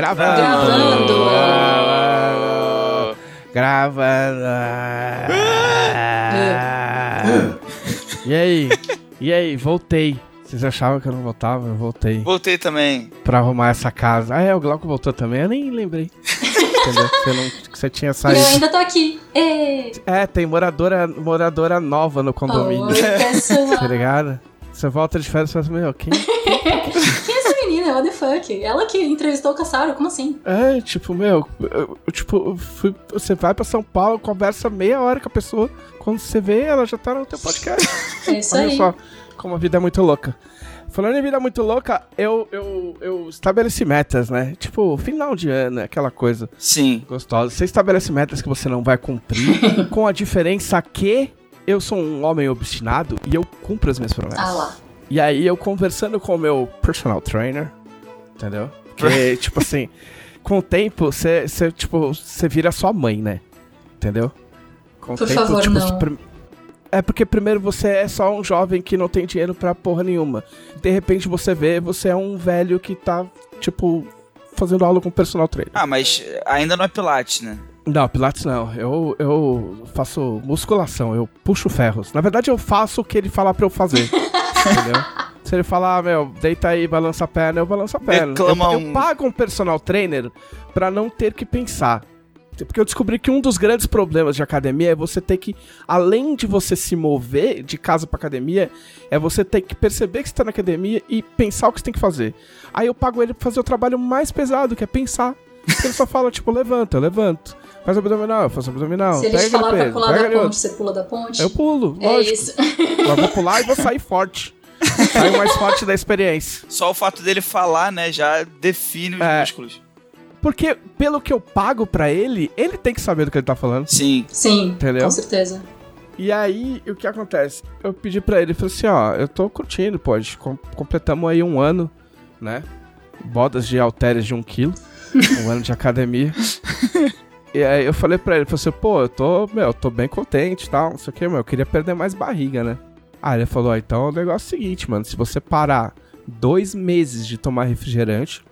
Gravando. Gravando. Gravando. E aí? E aí? Voltei. Vocês achavam que eu não voltava? Eu voltei. Voltei também. Pra arrumar essa casa. Ah, é, o Glauco voltou também. Eu nem lembrei. Entendeu? Você, não, que você tinha E saído. eu ainda tô aqui. É, tem moradora, moradora nova no condomínio. Oi, pessoal. Tá ligado? Você volta de férias e fala assim, meu, quem? Quem é menina? What the fuck? Ela que entrevistou o Caçaro, como assim? É, tipo, meu, eu, eu, tipo, fui- você vai pra São Paulo, conversa meia hora com a pessoa, quando você vê, ela já tá no teu podcast. É isso Olha aí. só, como a vida é muito louca. Falando em vida muito louca, eu, eu, eu estabeleci metas, né? Tipo, final de ano, aquela coisa Sim. gostosa. Você estabelece metas que você não vai cumprir, com a diferença que eu sou um homem obstinado e eu cumpro as minhas promessas. Ah lá. E aí eu conversando com o meu personal trainer, entendeu? Porque, tipo assim, com o tempo, você, você, tipo, você vira sua mãe, né? Entendeu? Com Por favor, tipo, não. prim- É porque primeiro você é só um jovem que não tem dinheiro pra porra nenhuma. De repente você vê, você é um velho que tá, tipo, fazendo aula com o personal trainer. Ah, mas ainda não é Pilates, né? Não, Pilates não. Eu, eu faço musculação, eu puxo ferros. Na verdade, eu faço o que ele fala pra eu fazer. entendeu? Se ele falar, ah, meu, deita aí, balança a perna, eu balanço a perna. Reclama eu, um- eu pago um personal trainer pra não ter que pensar. Porque eu descobri que um dos grandes problemas de academia é você ter que, além de você se mover de casa pra academia, é você ter que perceber que você tá na academia e pensar o que você tem que fazer. Aí eu pago ele pra fazer o trabalho mais pesado, que é pensar. Ele só fala, tipo, levanta, eu levanto. Faz abdominal, eu faço abdominal. Se eles falar pra pular da ponte, outro. você pula da ponte? Eu pulo, É lógico. isso. Eu vou pular e vou sair forte. Sair mais forte da experiência. Só o fato dele falar, né, já define os É. músculos. Porque, pelo que eu pago pra ele, ele tem que saber do que ele tá falando. Sim. Sim, Entendeu? com certeza. E aí, o que acontece? Eu pedi pra ele, falei assim, ó, eu tô curtindo, pô, a gente com- completamos aí um ano, né? Bodas de halteres de um quilo, um ano de academia. E aí eu falei pra ele, falei assim, pô, eu tô, meu, eu tô bem contente e tal, não sei o que, meu, eu queria perder mais barriga, né? Aí ele falou, ó, então o negócio é o seguinte, mano, se você parar dois meses de tomar refrigerante,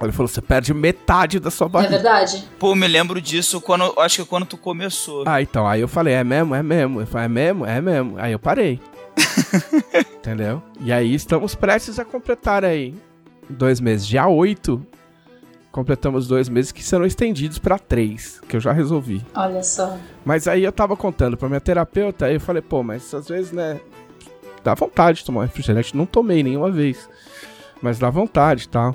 ele falou, você perde metade da sua É barriga. verdade. Pô, eu me lembro disso quando. Acho que quando tu começou. Ah, então, aí eu falei, é mesmo, é mesmo. Ele falou, é mesmo, é mesmo. Aí eu parei. Entendeu? E aí estamos prestes a completar aí dois meses. Dia 8, completamos dois meses que serão estendidos pra três, que eu já resolvi. Olha só. Mas aí eu tava contando pra minha terapeuta, aí eu falei, pô, mas às vezes, né, dá vontade de tomar um refrigerante. Não tomei nenhuma vez, mas dá vontade e tal.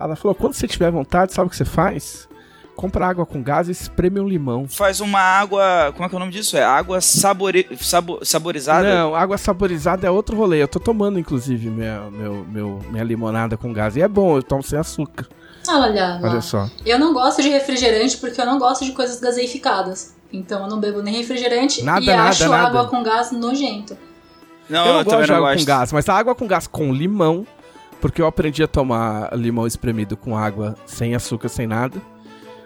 Ela falou, quando você tiver vontade, sabe o que você faz? Compra água com gás e espreme um limão. Faz uma água. Como é que é o nome disso? É água sabore, sabo- saborizada? Não, água saborizada é outro rolê. Eu tô tomando, inclusive, minha, meu, meu, minha limonada com gás. E é bom, eu tomo sem açúcar. Olha. Olha só. Eu não gosto de refrigerante porque eu não gosto de coisas gaseificadas. Então eu não bebo nem refrigerante Nada, e nada, acho nada. água com gás nojento. Não, eu não também gosto de não água gosto. com gás, mas a água com gás com limão, porque eu aprendi a tomar limão espremido com água sem açúcar, sem nada.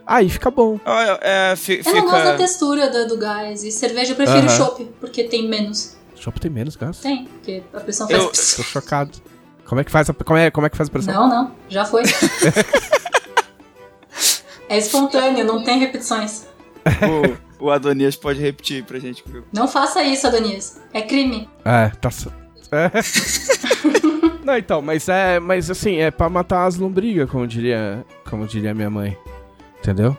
Aí fica bom. Ah, é, fi- Eu não gosto da fica. textura do, do gás. E cerveja eu prefiro Aham. chopp, porque tem menos. Chopp tem menos gás. Tem, porque a pressão Eu- faz. Tô chocado. Como é que faz a, como é, como é que faz a pressão? Não, não, já foi. é espontâneo, não tem repetições. o, o Adonias pode repetir pra gente. Não faça isso, Adonias. É crime. É, tá. É. Não, então, mas é. Mas assim, é pra matar as lombrigas, como diria. Como diria minha mãe. Entendeu?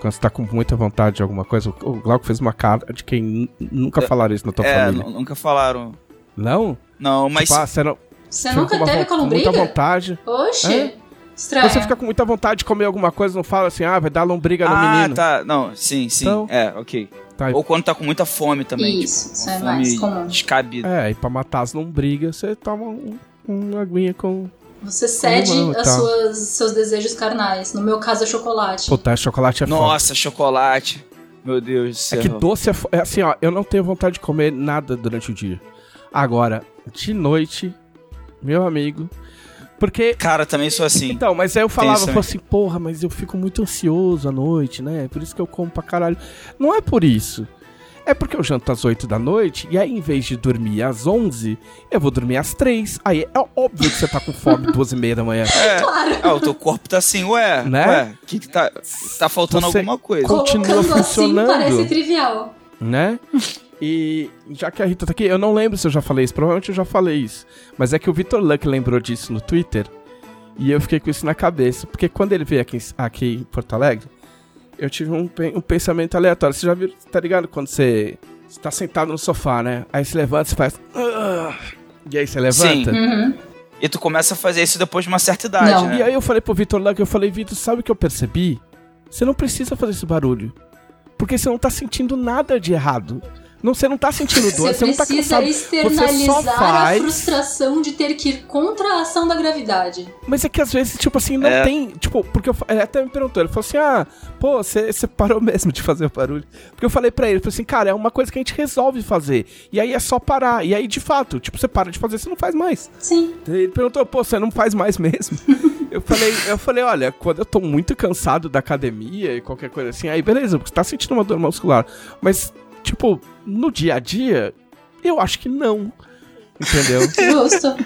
Quando você tá com muita vontade de alguma coisa. O Glauco fez uma cara de quem nu- nunca falaram isso na tua É, família. nu- nunca falaram. Não? Não, mas. Tipo, ah, você não. Você fica nunca com teve com com muita lombriga? vontade. Oxi. É? Estranho. Você fica com muita vontade de comer alguma coisa, não fala assim, ah, vai dar lombriga no ah, menino. tá. Não, sim, sim. Então- É, ok. Tá, Ou quando tá com muita fome também. Isso, tipo, isso é fome mais comum. descabida. É, e pra matar as lombrigas, você toma um, uma aguinha com. Você cede e as suas, seus desejos carnais. No meu caso é chocolate. Puta, chocolate é foda. Nossa, chocolate. Meu Deus do É céu. que doce é, fo- é assim, ó, eu não tenho vontade de comer nada durante o dia. Agora, de noite, meu amigo. Porque. Cara, também sou assim. Então, mas aí eu falava, eu falava assim, porra, mas eu fico muito ansioso à noite, né? Por isso que eu como pra caralho. Não é por isso. É porque eu janto às 8 da noite e aí, em vez de dormir às 11, eu vou dormir às 3. Aí é óbvio que você tá com fome duas e meia da manhã. É, Claro. ah, o teu corpo tá assim, ué, Né? ué, que que tá, tá faltando Você- alguma coisa. Continua Colocando funcionando. assim parece trivial. Né? E já que a Rita tá aqui, eu não lembro se eu já falei isso, provavelmente eu já falei isso. Mas é que o Vitor Luck lembrou disso no Twitter e eu fiquei com isso na cabeça. Porque quando ele veio aqui, em- aqui em Porto Alegre, eu tive um, um pensamento aleatório. Você já viu, tá ligado? Quando você, você tá sentado no sofá, né? Aí você levanta e faz. E aí você levanta. Sim. Uhum. E tu começa a fazer isso depois de uma certa idade, Não. né? E aí eu falei pro Vitor Luck, eu falei, Vitor, sabe o que eu percebi? Você não precisa fazer esse barulho. Porque você não tá sentindo nada de errado. Não, você não tá sentindo dor, Você você não tá precisa cansado. externalizar faz- a frustração de ter que ir contra a ação da gravidade. Mas é que às vezes, tipo assim, não É. tem. Tipo, porque eu, ele até me perguntou, ele falou assim: ah, pô, você você parou mesmo de fazer o barulho. Porque eu falei pra ele, eu falei assim, cara, é uma coisa que a gente resolve fazer. E aí é só parar. E aí, de fato, tipo, você para de fazer, você não faz mais. Sim. Ele perguntou, pô, você não faz mais mesmo? eu falei, eu falei, olha, quando eu tô muito cansado da academia e qualquer coisa assim, aí beleza, você tá sentindo uma dor muscular. Mas, tipo, no dia a dia, eu acho que não. Entendeu? Justo.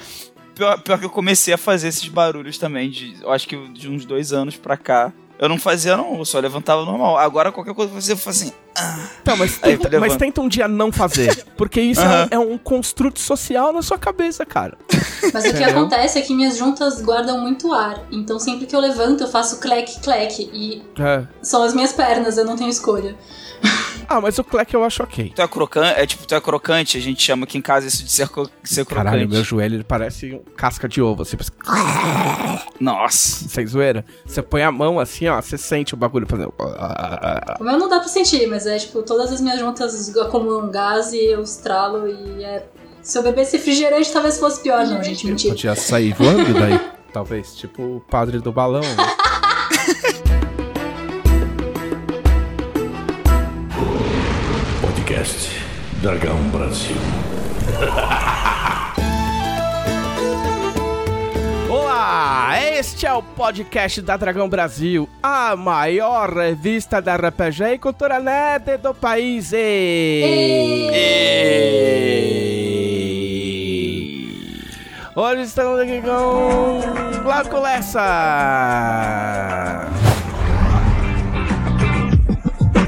Pior, pior que eu comecei a fazer esses barulhos também, de, eu acho que de uns dois anos pra cá. Eu não fazia, não, eu só levantava normal. Agora qualquer coisa que eu fazia, eu fazia assim. Então, mas Aí, tenta, levanta. mas tenta um dia não fazer. Porque isso é um- é, um, construto social na sua cabeça, cara. Mas o que acontece é que minhas juntas guardam muito ar. Então sempre que eu levanto, eu faço clec, clec. E É. são as minhas pernas, eu não tenho escolha. Ah, mas o Cleck eu acho ok. Tu é crocante, é tipo, tu é crocante, a gente chama aqui em casa isso de ser, co- ser crocante. Caralho, meu joelho ele parece um casca de ovo. Assim, parece- Nossa. sem zoeira. Você põe a mão assim, ó, você sente o bagulho fazendo. O meu não dá pra sentir, mas é tipo, todas as minhas juntas acumulam gás e eu estralo e é. Se eu bebesse refrigerante, talvez fosse pior, não, gente, mentira. Podia sair voando daí. Talvez, tipo o padre do balão. né? Podcast Dragão Brasil. Olá, este é o podcast da Dragão Brasil, a maior revista da RPG e cultura nerd do país. E... Hoje estamos aqui com Glauco Lessa.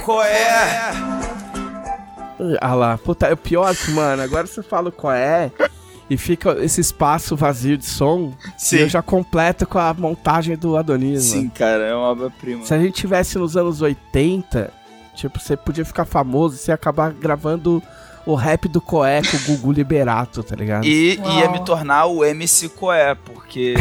Qual é? Ah lá, puta, é o pior que, mano, agora você fala qual é e fica esse espaço vazio de som Sim. e eu já completo com a montagem do Adonis, Sim, mano. cara, é uma obra-prima. Se a gente tivesse nos anos 80, tipo, você podia ficar famoso e você acabar gravando o rap do Coé com o Gugu Liberato, tá ligado? E Uau. ia me tornar o MC Coé, porque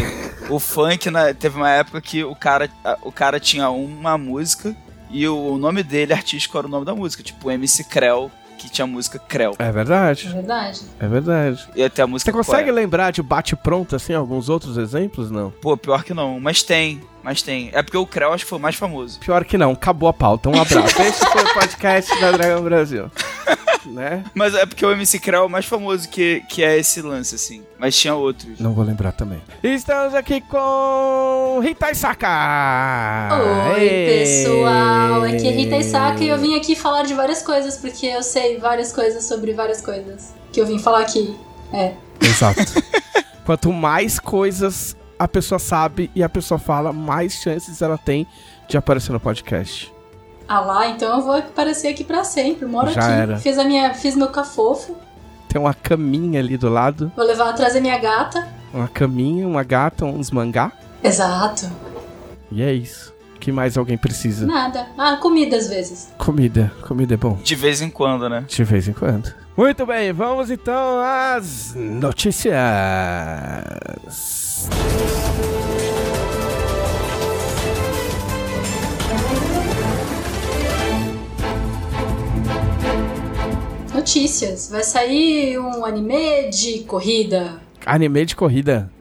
o funk né, teve uma época que o cara, o cara tinha uma música e o nome dele artístico era o nome da música, tipo o MC Creu, que tinha a música Creu. É É verdade, verdade. é verdade. E até a música Você consegue Coé. lembrar de bate-pronto, assim, alguns outros exemplos? Não. Pô, pior que não, mas tem, mas tem. É porque o Creu acho que foi o mais famoso. Pior que não, acabou a pauta. Um abraço. Esse foi o podcast da Dragão Brasil. né? Mas é porque o MC Creu é o mais famoso que, que é esse lance, assim. Mas tinha outros. Não vou lembrar também. Estamos aqui com Rita Isaka. Oi, Ei. pessoal! Aqui é Rita Isaka e eu vim aqui falar de várias coisas, porque eu sei várias coisas sobre várias coisas que eu vim falar aqui. É. Exato. Quanto mais coisas a pessoa sabe e a pessoa fala, mais chances ela tem de aparecer no podcast. Ah lá, então eu vou aparecer aqui pra sempre. Moro Já aqui. era. Fiz, a minha, fiz meu cafofo. Tem uma caminha ali do lado. Vou levar atrás a minha gata. Uma caminha, uma gata, uns mangá. Exato. E é isso. O que mais alguém precisa? Nada. Ah, comida às vezes. Comida. Comida é bom. De vez em quando, né? De vez em quando. Muito bem, vamos então às notícias. Notícias. Vai sair um anime de corrida. Anime de corrida.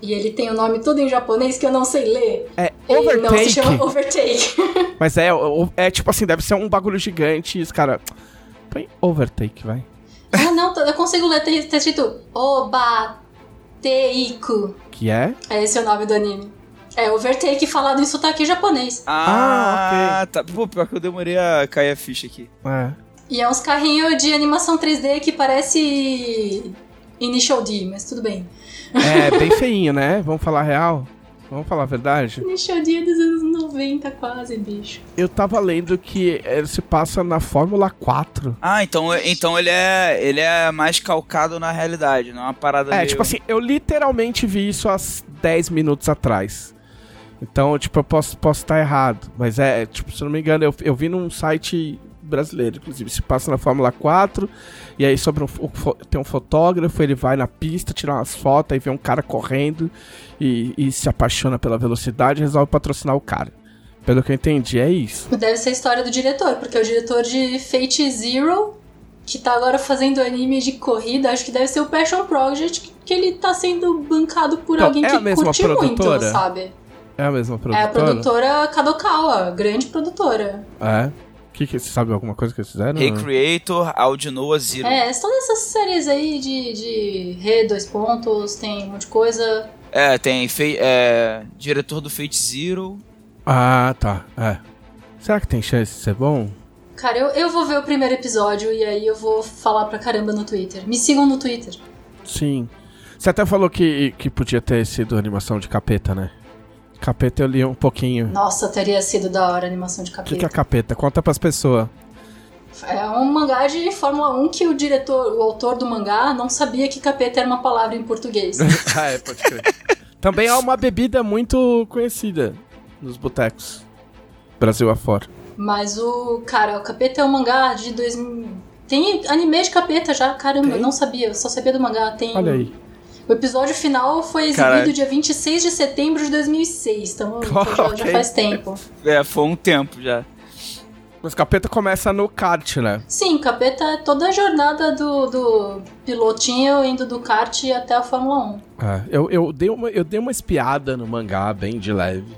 E ele tem o nome tudo em japonês que eu não sei ler. É E não se Overtake. chama Overtake. Mas é, é tipo assim, deve ser um bagulho gigante e os caras. Põe Overtake, vai. ah, não, eu consigo ler. Tá tá escrito Obateiku. Que é? É esse o nome do anime. É Overtake falado em sotaque japonês. Ah, Ah, tá. Pô, pior que eu demorei a cair a ficha aqui. É. E é uns carrinhos de animação 3D que parece Initial D, mas tudo bem. É, bem feinho, né? Vamos falar a real? Vamos falar a verdade? Initial D é dos anos 90 quase, bicho. Eu tava lendo que ele se passa na Fórmula 4. Ah, então, então ele é ele é mais calcado na realidade, não é uma parada É, meio... tipo assim, eu literalmente vi isso há 10 minutos atrás. Então, tipo, eu posso posso estar errado. Mas é, tipo, se eu não me engano, eu, eu vi num site brasileiro, inclusive, se passa na Fórmula 4, e aí sobre um, tem um fotógrafo, ele vai na pista, tira umas fotos, aí vê um cara correndo e, e se apaixona pela velocidade e resolve patrocinar o cara. Pelo que eu entendi, é isso. Deve ser a história do diretor, porque é o diretor de Fate Zero, que tá agora fazendo anime de corrida, acho que deve ser o Passion Project, que ele tá sendo bancado por Então, alguém é que curte produtora? muito, sabe? É a mesma É produtora? a produtora Kadokawa, grande produtora. É. Que que, você sabe alguma coisa que eles fizeram? Recreator, Audinoa Zero. É, todas essas séries aí de, de Re, dois pontos, tem um monte de coisa. É, tem fei- é, diretor do Fate Zero. Ah, tá. É. Será que tem chance de ser bom? Cara, eu, eu vou ver o primeiro episódio e aí eu vou falar pra caramba no Twitter. Me sigam no Twitter. Sim. Você até falou que, que podia ter sido animação de capeta, né? Capeta eu li um pouquinho. Nossa, teria sido da hora a animação de O que, capeta. que é capeta? Conta pras pessoas. É um mangá de Fórmula 1 que o diretor, o autor do mangá, não sabia que capeta era uma palavra em português. ah, é, pode crer. Também é uma bebida muito conhecida nos botecos. Brasil afora. Mas o. Cara, o capeta é um mangá de 2000. Tem anime de capeta já, caramba, Tem? eu não sabia, eu só sabia do mangá. Tem. Olha aí. O episódio final foi exibido Caralho. dia 26 de setembro de 2006, então então já, já Ok. faz tempo. É, foi um tempo já. Mas capeta começa no kart, né? Sim, capeta é toda a jornada do, do pilotinho indo do kart até a Fórmula 1. É, eu, eu, dei uma, eu dei uma espiada no mangá, bem de leve.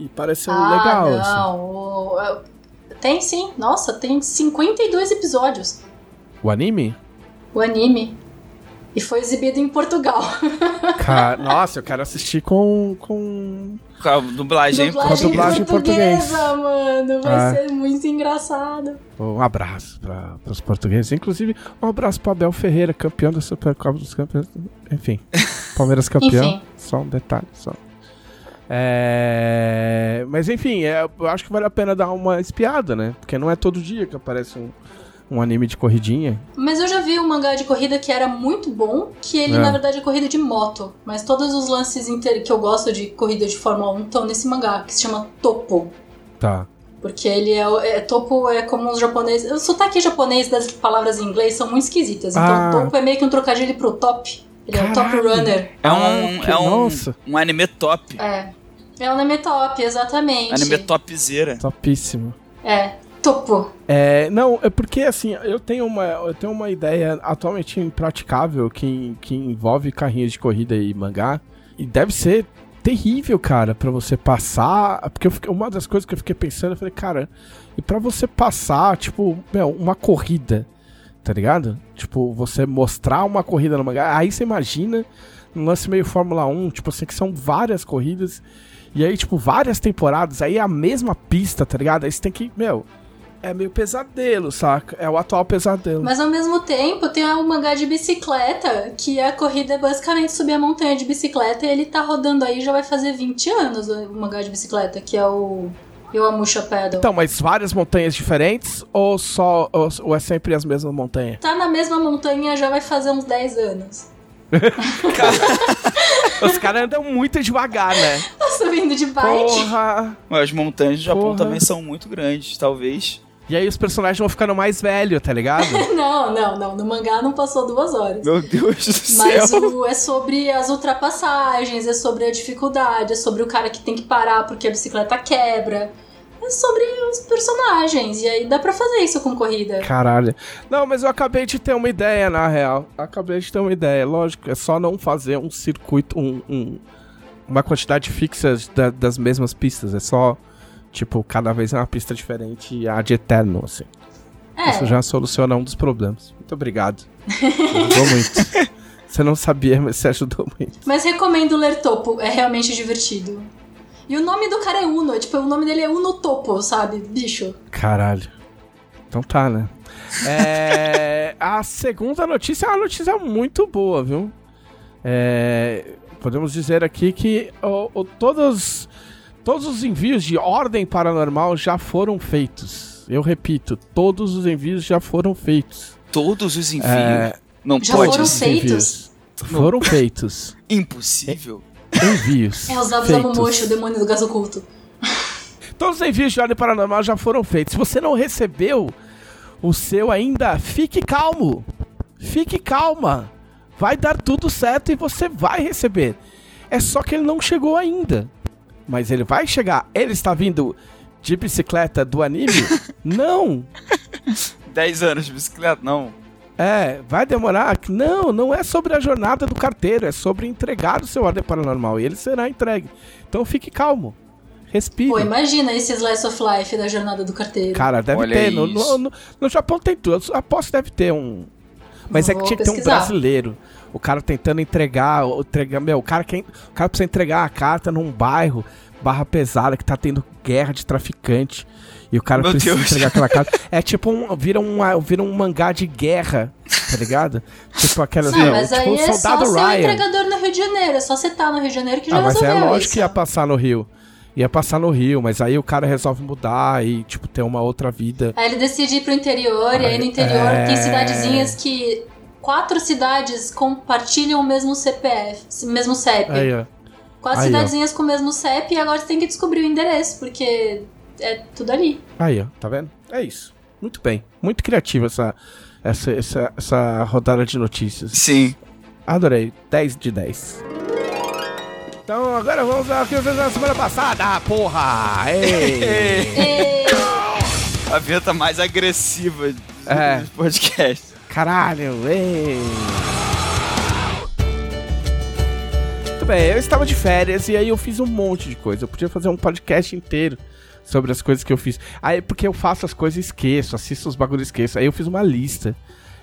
E pareceu ah, legal, não. assim. o- é- Tem sim, nossa, tem 52 episódios O anime? o anime. E foi exibido em Portugal. Nossa, eu quero assistir com. com... Com a dublagem. Com a dublagem em português. portuguesa, mano. Vai Ah. ser muito engraçado. Um abraço para os portugueses. Inclusive, um abraço para Abel Ferreira, campeão da Supercopa dos Campeões. Enfim, Palmeiras campeão. Enfim. Só um detalhe, só. É... Mas enfim, é, eu acho que vale a pena dar uma espiada, né? Porque não é todo dia que aparece um, um anime de corridinha. Mas eu já vi um mangá de corrida que era muito bom, que ele É. na verdade é corrida de moto. Mas todos os lances inter- que eu gosto de corrida de Fórmula 1 estão nesse mangá, que se chama Topo. Tá. Porque ele é, o- é topo é como os japoneses. O sotaque japonês das palavras em inglês são muito esquisitas. Então Ah. topo é meio que um trocadilho pro top. Ele é o top runner. É um, que- é um, nossa. um anime top. É. É o anime top, exatamente. Anime topzera. Topíssimo. É. Topo. É, não, é porque assim, eu tenho uma, eu tenho uma ideia atualmente impraticável que, que envolve carrinhos de corrida e mangá. E deve ser terrível, cara, pra você passar. Porque fiquei- uma das coisas que eu fiquei pensando, eu falei, cara, e pra você passar, tipo, meu, uma corrida, tá ligado? Tipo, você mostrar uma corrida no mangá. Aí você imagina um lance meio Fórmula 1, tipo assim, que são várias corridas. E aí, tipo, várias temporadas, aí é a mesma pista, tá ligado? Aí você tem que, meu, é meio pesadelo, saca? É o atual pesadelo. Mas ao mesmo tempo tem um mangá de bicicleta, que a corrida é basicamente subir a montanha de bicicleta e ele tá rodando aí já vai fazer 20 anos o mangá de bicicleta, que é o Yoamusha Pedal. Então, mas várias montanhas diferentes ou só ou, ou é sempre as mesmas montanhas? Tá na mesma montanha já vai fazer uns 10 anos. Os caras andam muito devagar, né? Tá subindo de bike. Porra! As montanhas do Japão Porra. também são muito grandes, talvez. E aí os personagens vão ficando mais velhos, tá ligado? Não, não, não. No mangá não passou duas horas. Meu Deus do Mas céu. o, é sobre as ultrapassagens, é sobre a dificuldade, é sobre o cara que tem que parar porque a bicicleta quebra. É sobre os personagens. E aí dá pra fazer isso com corrida. Caralho. Não, mas eu acabei de ter uma ideia, na real. Acabei de ter uma ideia. Lógico, é só não fazer um circuito, um, um- uma quantidade fixa da- das mesmas pistas. É só, tipo, cada vez é uma pista diferente e a de eterno, assim. É, Isso já soluciona um dos problemas. Muito obrigado. Ajudou muito. Você não sabia, mas você ajudou muito. mas recomendo ler Topo, é realmente divertido. E o nome do cara é Uno, tipo, o nome dele é Uno Topo, sabe? Bicho. Caralho. Então tá, né? É, a segunda notícia é uma notícia muito boa, viu? É, podemos dizer aqui que o, o, todos, todos os envios de ordem paranormal já foram feitos. Eu repito, todos os envios já foram feitos. Todos os envios? É, não Já pode foram ser. feitos? Foram feitos. Impossível. Envios. É os feitos. da Momoshi, o demônio do gás oculto. Todos os envios de ordem paranormal já foram feitos. Se você não recebeu o seu ainda, fique calmo. Fique calma. Vai dar tudo certo e você vai receber. É só que ele não chegou ainda. Mas ele vai chegar. Ele está vindo de bicicleta do anime? não. 10 anos de bicicleta? Não. É, vai demorar. Não, não é sobre a jornada do carteiro, é sobre entregar o seu ordem paranormal e ele será entregue. Então fique calmo. Respire. Pô, imagina esse slice of life da jornada do carteiro. Cara, deve Olha ter. No, no, no- no Japão tem tudo. Aposto que deve ter um. Mas é que Vou tinha que ter um brasileiro. O cara tentando entregar. o- entregar meu, o cara, quem, o cara precisa entregar a carta num bairro barra pesada que tá tendo guerra de traficante. E o cara Meu precisa Deus. entregar aquela carta. É tipo um. Vira um, vira um mangá de guerra, tá ligado? tipo aquelas. Não, meu, mas tipo aí o é só soldado ser um Ryan. entregador no Rio de Janeiro. É só você estar no Rio de Janeiro que já Ah, mas é lógico isso. que ia passar no Rio. Ia passar no Rio, mas aí o cara resolve mudar e, tipo, ter uma outra vida. Aí ele decide ir pro interior, e aí no interior É. tem cidadezinhas que. Quatro cidades compartilham o mesmo CPF, mesmo CEP. Aí, ó. Quatro aí, ó. cidadezinhas com o mesmo CEP e agora você tem que descobrir o endereço, porque é tudo ali. Aí, ó, tá vendo? É isso. Muito bem. Muito criativa essa, essa, essa, essa rodada de notícias. Sim. Adorei. 10 de 10. Então agora vamos ao que eu fiz na semana passada. Porra! Ei! E... A vinheta mais agressiva do É. do podcast. Caralho! Ei! Muito bem, eu estava de férias e aí eu fiz um monte de coisa. Eu podia fazer um podcast inteiro sobre as coisas que eu fiz. Aí, porque eu faço as coisas e esqueço, assisto os bagulhos e esqueço. Aí eu fiz uma lista.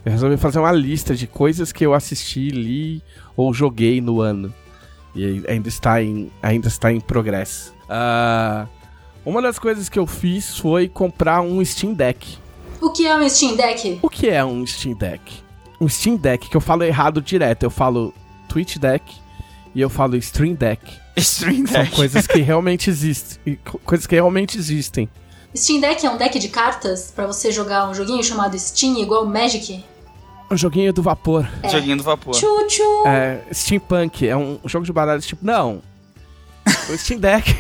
Eu resolvi fazer uma lista de coisas que eu assisti, li ou joguei no ano. E ainda está em, ainda está em progresso. Ah, uma das coisas que eu fiz foi comprar um Steam Deck. O que é um Steam Deck? O que é um Steam Deck? Um Steam Deck, que eu falo errado direto. Eu falo Twitch Deck e eu falo Stream Deck. Stream São Deck. coisas que realmente existem. co- Coisas que realmente existem. Steam Deck é um deck de cartas pra você jogar um joguinho chamado Steam igual Magic? Um joguinho do vapor. Joguinho do vapor. Tchu tchu! É, Steampunk. É um jogo de baralhos tipo. Não. O Steam Deck.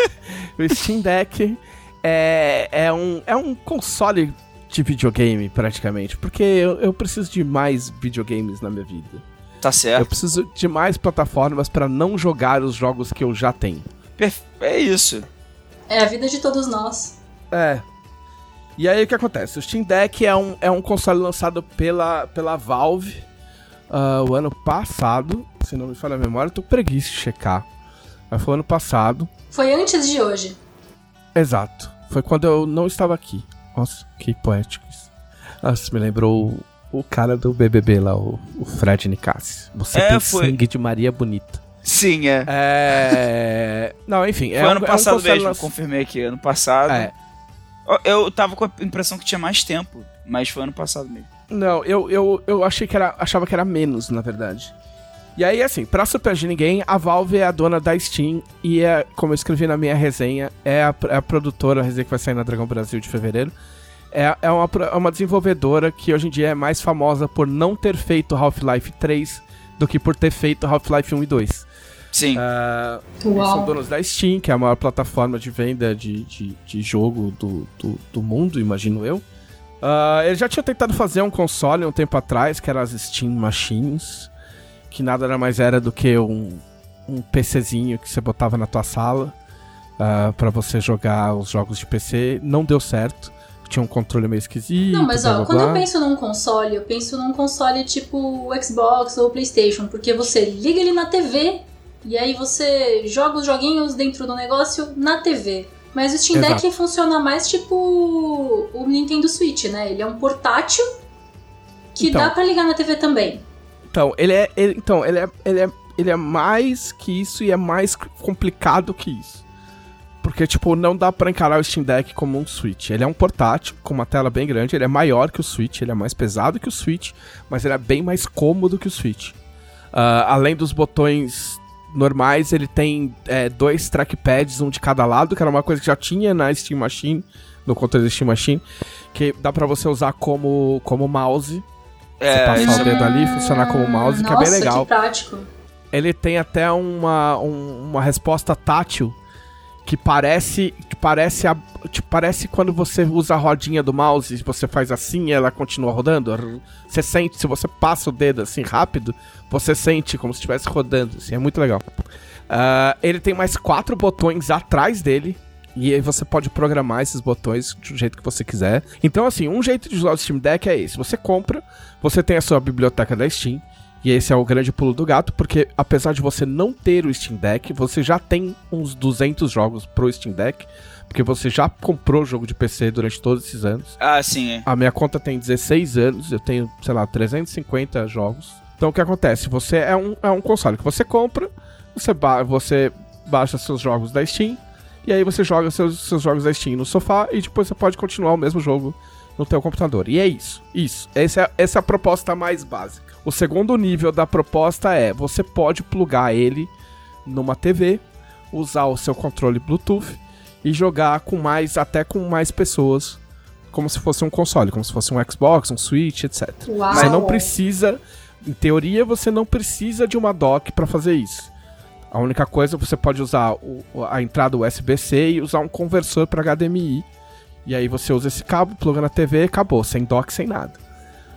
o Steam Deck é, é, um, é um console de videogame, praticamente. Porque eu, eu preciso de mais videogames na minha vida. Tá Eu certo. preciso de mais plataformas pra não jogar os jogos que eu já tenho. Perfe- É isso. É a vida de todos nós. É. E aí o que acontece? O Steam Deck é um, é um console lançado pela, pela Valve ah, o ano passado. Se não me falha a memória, eu tô preguiça de checar. Mas foi ano passado. Foi antes de hoje. Exato. Foi quando eu não estava aqui. Nossa, que poético isso. Nossa, me lembrou o, cara do BBB lá, o, o Fred Nicassi. Você É, tem foi. sangue de Maria Bonita. Sim, é. É... Não, enfim. é Foi um- ano é um passado console mesmo, lanç- confirmei aqui. Ano passado. É. Eu- Eu tava com a impressão que tinha mais tempo, mas foi ano passado mesmo. Não, eu, eu, eu achei que era. achava que era menos, na verdade. E aí, assim, pra de ninguém, a Valve é a dona da Steam e é, como eu escrevi na minha resenha, é a, é a produtora, a resenha que vai sair na Dragão Brasil de fevereiro. É, é, uma, é uma desenvolvedora que hoje em dia é mais famosa por não ter feito Half-Life 3 do que por ter feito Half-Life 1 e 2. Sim. Eles são donos da Steam, que é a maior plataforma de venda de, de, de jogo do, do, do mundo, imagino eu. Ah, eles já tinham tentado fazer um console um tempo atrás, que eram as Steam Machines, que nada era mais era do que um, um PCzinho que você botava na tua sala ah, pra você jogar os jogos de PC. Não deu certo, tinha um controle meio esquisito. Não, mas blá, ó, blá, quando eu blá. penso num console, eu penso num console tipo o Xbox ou o PlayStation, porque você liga ele na TV e aí você joga os joguinhos dentro do negócio na TV. Mas o Steam Deck Exato. funciona mais tipo o Nintendo Switch, né? Ele é um portátil que Então. dá pra ligar na TV também. Então, ele é. ele- então, ele é, ele, é, ele é mais que isso e é mais complicado que isso. Porque tipo, não dá pra encarar o Steam Deck como um Switch. Ele é um portátil com uma tela bem grande, ele é maior que o Switch, ele é mais pesado que o Switch, mas ele é bem mais cômodo que o Switch. Uh, além dos botões normais, ele tem é, dois trackpads, um de cada lado, que era uma coisa que já tinha na Steam Machine, no controle da Steam Machine, que dá pra você usar como, como mouse. É, você passar isso o dedo ali, funcionar como mouse, que é bem Nossa, legal. que prático. Ele tem até uma, um- uma resposta tátil que parece que parece a, tipo, parece quando você usa a rodinha do mouse e você faz assim e ela continua rodando. Você sente, se você passa o dedo assim rápido, você sente como se estivesse rodando. Assim, é muito legal. Ah, ele tem mais quatro botões atrás dele. E aí você pode programar esses botões do jeito que você quiser. Então, assim, um jeito de usar o Steam Deck é esse. Você compra, você tem a sua biblioteca da Steam. E esse é o grande pulo do gato, porque apesar de você não ter o Steam Deck, você já tem uns 200 jogos pro Steam Deck. Porque você já comprou jogo de PC durante todos esses anos. Ah, sim. é. A minha conta tem 16 anos, eu tenho, sei lá, 350 jogos. Então o que acontece? Você é um, é um console que você compra, você, ba você baixa seus jogos da Steam, e aí você joga seus, seus jogos da Steam no sofá, e depois você pode continuar o mesmo jogo no teu computador. E é isso, isso. Essa é, essa é a proposta mais básica. O segundo nível da proposta é, você pode plugar ele numa TV, usar o seu controle Bluetooth e jogar com mais, até com mais pessoas, como se fosse um console, como se fosse um Xbox, um Switch, etc. Uau. Você não precisa, em teoria, você não precisa de uma dock pra fazer isso. A única coisa, você pode usar o- a entrada USB-C e usar um conversor para HDMI. E aí você usa esse cabo, pluga na TV e acabou, sem dock, sem nada.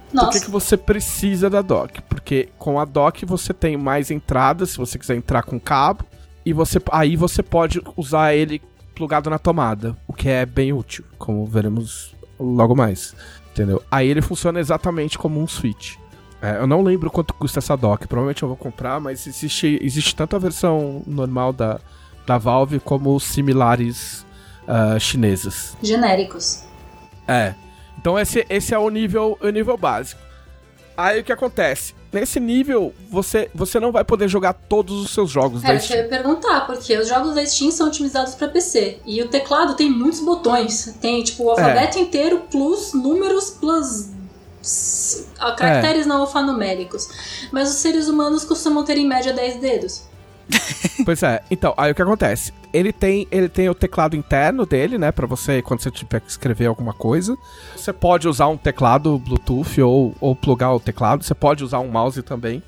Por Nossa, que, que você precisa da dock? Porque com a dock você tem mais entradas, se você quiser entrar com cabo, e você aí você pode usar ele plugado na tomada, o que é bem útil, como veremos logo mais. Entendeu? Aí ele funciona exatamente como um Switch. É, eu não lembro quanto custa essa dock, provavelmente eu vou comprar, mas existe, existe tanto a versão normal da, da Valve como os similares chinesas. genéricos. É. Então esse, esse é o nível, o nível básico. Aí o que acontece? Nesse nível, você, você não vai poder jogar todos os seus jogos da Era o que eu Steam. ia perguntar, porque os jogos da Steam são otimizados pra PC. E o teclado tem muitos botões. Tem, tipo, o É. alfabeto inteiro, plus números, plus. S- ah, É. Caracteres não alfanuméricos. Mas os seres humanos costumam ter em média 10 dedos. Pois é. Então, aí o que acontece? Ele tem, ele tem o teclado interno dele, né? Pra você, quando você tiver que escrever alguma coisa. Você pode usar um teclado Bluetooth ou, ou plugar o teclado. Você pode usar um mouse também.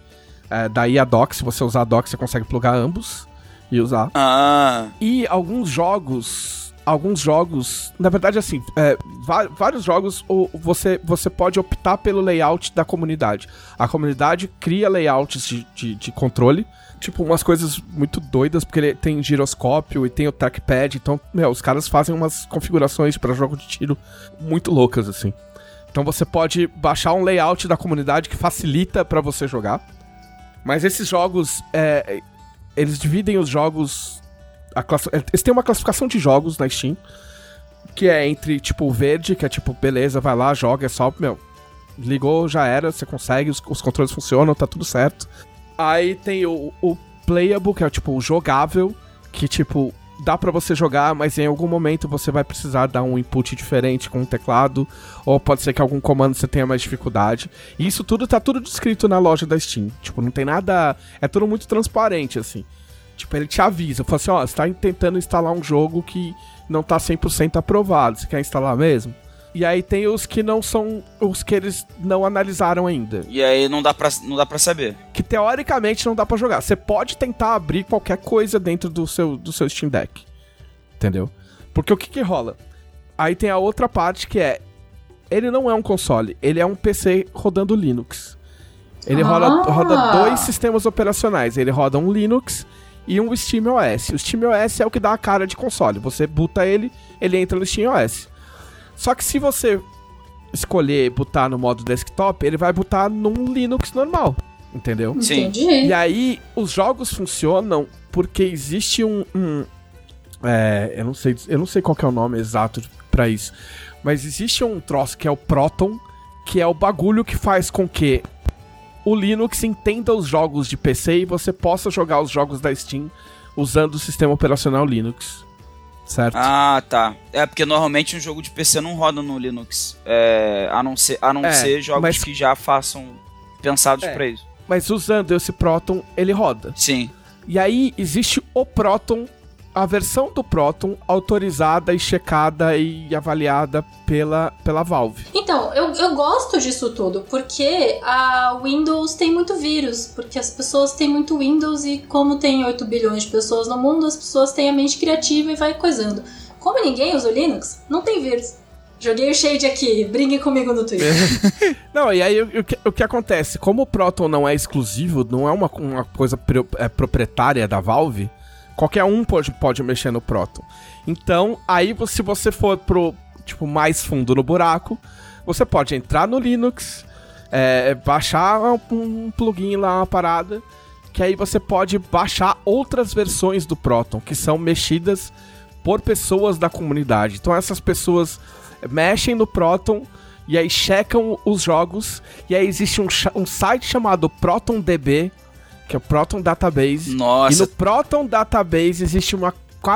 É, daí a dock, se você usar a dock, você consegue plugar ambos e usar. Ah, E alguns jogos. Alguns jogos. Na verdade, assim, é, vários jogos você, você pode optar pelo layout da comunidade. A comunidade cria layouts de, de, de controle. Tipo, umas coisas muito doidas, porque ele tem giroscópio e tem o trackpad. Então, meu, os caras fazem umas configurações para jogo de tiro muito loucas, assim. Então você pode baixar um layout da comunidade que facilita para você jogar. Mas esses jogos, é, eles dividem os jogos. A classi- eles têm uma classificação de jogos na Steam. Que é entre, tipo, verde, que é tipo, beleza, vai lá, joga, é só, meu. Ligou, já era, você consegue, os, os controles funcionam, tá tudo certo. Aí tem o, o playable, que é tipo o jogável, que tipo, dá pra você jogar, mas em algum momento você vai precisar dar um input diferente com o teclado, ou pode ser que algum comando você tenha mais dificuldade. E isso tudo tá tudo descrito na loja da Steam. Tipo, não tem nada. É tudo muito transparente, assim. Tipo, ele te avisa, fala assim, ó, você tá tentando instalar um jogo que não tá 100% aprovado, você quer instalar mesmo? E aí tem os que não são, os que eles não analisaram ainda, e aí não dá pra, não dá pra saber. que teoricamente não dá pra jogar. Você pode tentar abrir qualquer coisa dentro do seu, do seu Steam Deck, entendeu? Porque o que que rola? Aí tem a outra parte que é, ele não é um console, ele é um PC rodando Linux. Ele roda, Ah! roda dois sistemas operacionais, ele roda um Linux e um SteamOS. O SteamOS é o que dá a cara de console. Você buta ele, ele entra no SteamOS. Só que se você escolher botar no modo desktop, ele vai botar num Linux normal, entendeu? Sim. Entendi. E aí os jogos funcionam porque existe um, um- é, eu não sei, eu não sei qual que é o nome exato pra isso, mas existe um troço que é o Proton, que é o bagulho que faz com que o Linux entenda os jogos de PC e você possa jogar os jogos da Steam usando o sistema operacional Linux. certo? Ah, tá. É porque normalmente um jogo de PC não roda no Linux. É, a não ser, a não É, ser jogos mas- que já façam pensados É. pra isso. Mas usando esse Proton, ele roda. Sim. E aí existe o Proton, a versão do Proton autorizada e checada e avaliada pela, pela Valve. Então, eu, eu gosto disso tudo, porque a Windows tem muito vírus, porque as pessoas têm muito Windows e como tem 8 bilhões de pessoas no mundo, as pessoas têm a mente criativa e vai coisando. Como ninguém usa o Linux, não tem vírus. Joguei o Shade aqui, briguem comigo no Twitter. Não, e aí o, o que, o que acontece? Como o Proton não é exclusivo, não é uma, uma coisa pro- é, proprietária da Valve, qualquer um pode, pode mexer no Proton. Então, aí se você for pro, tipo, mais fundo no buraco, você pode entrar no Linux, é, baixar um, plugin lá, uma parada, que aí você pode baixar outras versões do Proton, que são mexidas por pessoas da comunidade. Então essas pessoas mexem no Proton e aí checam os jogos e aí existe um, um site chamado ProtonDB, que é o Proton Database. E no Nossa, Proton Database existe uma,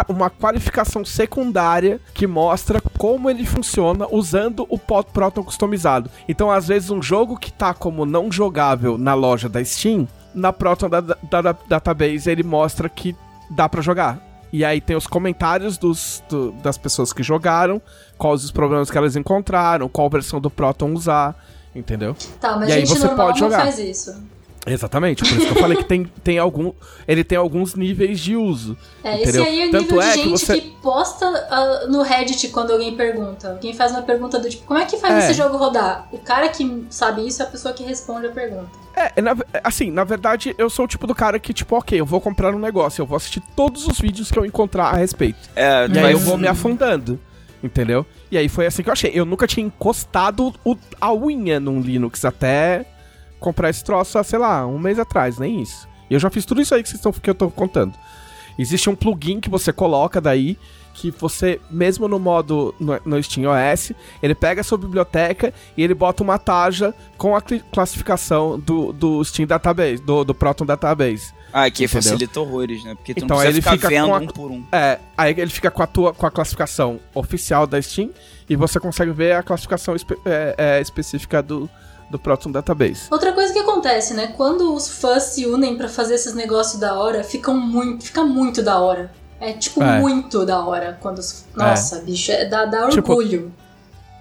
uma qualificação secundária que mostra como ele funciona usando o Proton customizado. Então, às vezes, um jogo que tá como não jogável na loja da Steam, na Proton da- da- da- Database ele mostra que dá pra jogar. E aí tem os comentários dos, do- das pessoas que jogaram, quais os problemas que elas encontraram, qual versão do Proton usar, entendeu? Tá, mas E aí gente você normal pode não jogar. faz isso. Exatamente, por isso que eu falei que tem, tem algum. Ele tem alguns níveis de uso. É, entendeu? esse aí é o Tanto nível é de que gente você- que posta ah, no Reddit quando alguém pergunta. Alguém faz uma pergunta do tipo, como é que faz É. esse jogo rodar? O cara que sabe isso é a pessoa que responde a pergunta. É, na- assim, na verdade, eu sou o tipo do cara que, tipo, ok, eu vou comprar um negócio, eu vou assistir todos os vídeos que eu encontrar a respeito. é, E aí vai- eu vou me afundando. Entendeu? E aí foi assim que eu achei. Eu nunca tinha encostado o- a unha num Linux até comprar esse troço, há, sei lá, um mês atrás, nem isso. E eu já fiz tudo isso aí que, vocês estão, que eu tô contando. Existe um plugin que você coloca daí, que você, mesmo no modo no, no Steam OS, ele pega a sua biblioteca e ele bota uma taja com a classificação do, do Steam Database, do, do Proton Database. Ah, que Entendeu? facilita horrores, né? Porque tu Então, não ele fica vendo a- um por um. É, aí ele fica com a tua com a classificação oficial da Steam e você consegue ver a classificação espe- é, é, específica do, do Proton Database. Outra coisa que acontece, né? Quando os fãs se unem pra fazer esses negócios da hora, ficam muito, fica muito da hora. É tipo É. muito da hora quando os... Nossa, bicho, é, dá, dá Tipo, orgulho.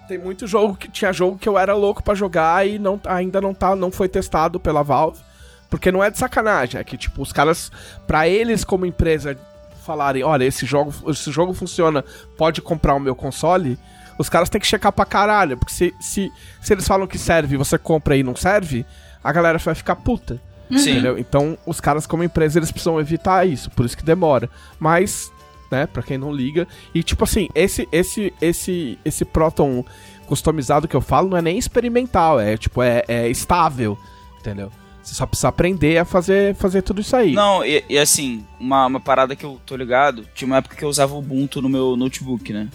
Tem muito jogo que tinha jogo que eu era louco pra jogar e não, ainda não tá, não foi testado pela Valve, porque não é de sacanagem, é que tipo os caras pra eles como empresa falarem, olha, esse jogo, esse jogo funciona, pode comprar o meu console. Os caras têm que checar pra caralho, porque se, se, se eles falam que serve e você compra e não serve, a galera vai ficar puta. Sim. Entendeu? Então, os caras como empresa, eles precisam evitar isso, por isso que demora. Mas, né, pra quem não liga, e tipo assim, esse esse esse esse Proton customizado que eu falo não é nem experimental, é tipo é, é estável, entendeu? Você só precisa aprender a fazer fazer tudo isso aí. Não, e, e assim, uma, uma parada que eu tô ligado, tinha uma época que eu usava o Ubuntu no meu notebook, né?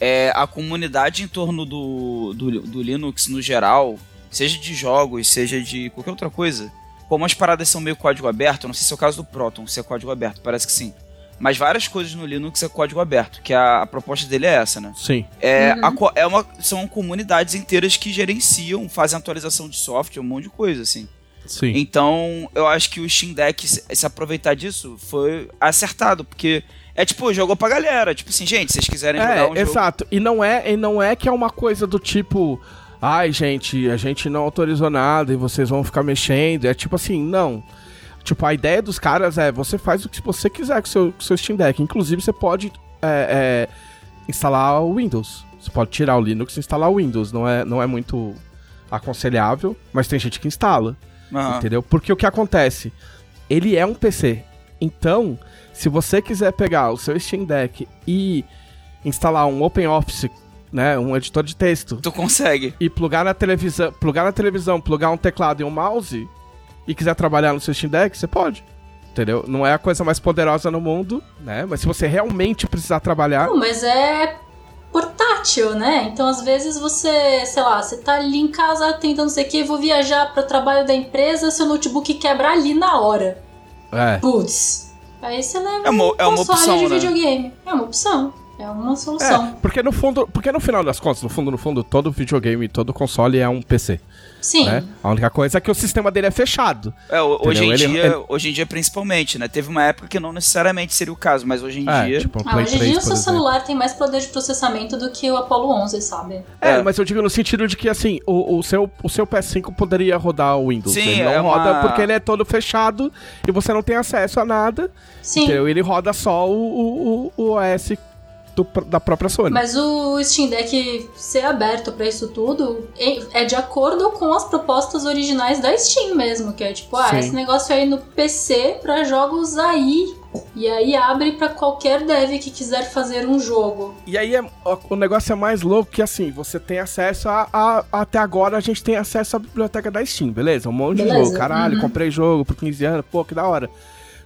É, a comunidade em torno do, do, do Linux no geral, seja de jogos, seja de qualquer outra coisa, como as paradas são meio código aberto, não sei se é o caso do Proton, se é código aberto, parece que sim. Mas várias coisas no Linux é código aberto, que a, a proposta dele é essa, né? Sim. É, Uhum. a é uma, são comunidades inteiras que gerenciam, fazem atualização de software, um monte de coisa, assim. Sim. Então, eu acho que o Steam Deck se, aproveitar disso foi acertado, porque é tipo, jogou pra galera, tipo assim, gente, se vocês quiserem jogar É, um jogo... exato. E não é, e não é que é uma coisa do tipo, ai, gente, a gente não autorizou nada e vocês vão ficar mexendo. É tipo assim, não. Tipo, a ideia dos caras é, você faz o que você quiser com o seu, com seu Steam Deck. Inclusive, você pode é, é, instalar o Windows. Você pode tirar o Linux e instalar o Windows. Não é, não é muito aconselhável, mas tem gente que instala. Aham. Entendeu? Porque o que acontece? Ele é um PC. Então, se você quiser pegar o seu Steam Deck e instalar um OpenOffice, né, um editor de texto, Tu consegue. e plugar na televisão, plugar na televisão, plugar um teclado e um mouse e quiser trabalhar no seu Steam Deck, você pode. Entendeu? Não é a coisa mais poderosa no mundo, né? Mas se você realmente precisar trabalhar, Pô, mas é portátil, né? Então, às vezes você, sei lá, você tá ali em casa tentando não sei o que, vou viajar para o trabalho da empresa, seu notebook quebra ali na hora. é. Putz, Aí você leva É uma- um é uma console opção, de né? videogame. É uma opção. É uma solução. É, porque no fundo, porque no final das contas, no fundo, no fundo, todo videogame, todo console é um PC, Sim. né? A única coisa é que o sistema dele é fechado. É, ho- hoje, em? Ele- dia, ele- hoje em dia, principalmente, né? Teve uma época que não necessariamente seria o caso, mas hoje em É, dia. tipo, um Ah, hoje em 3, dia o seu exemplo. celular tem mais poder de processamento do que o Apollo 11, sabe? É, É. mas eu digo no sentido de que, assim, o, o seu, o seu PS5 poderia rodar o Windows. Sim, ele não é roda uma- porque ele é todo fechado e você não tem acesso a nada. Sim. Entendeu? Ele roda só o, o, o, o OS do- da própria Sony. Mas o Steam Deck ser aberto pra isso tudo é de acordo com as propostas originais da Steam mesmo, que é tipo, ah, Sim. esse negócio aí no PC pra jogos aí. E aí abre pra qualquer dev que quiser fazer um jogo. E aí é- o, negócio é mais louco que assim, você tem acesso a, a- Até agora a gente tem acesso à biblioteca da Steam, beleza? Um monte de Beleza, jogo. Caralho, uhum. comprei jogo por 15 anos, pô, que da hora.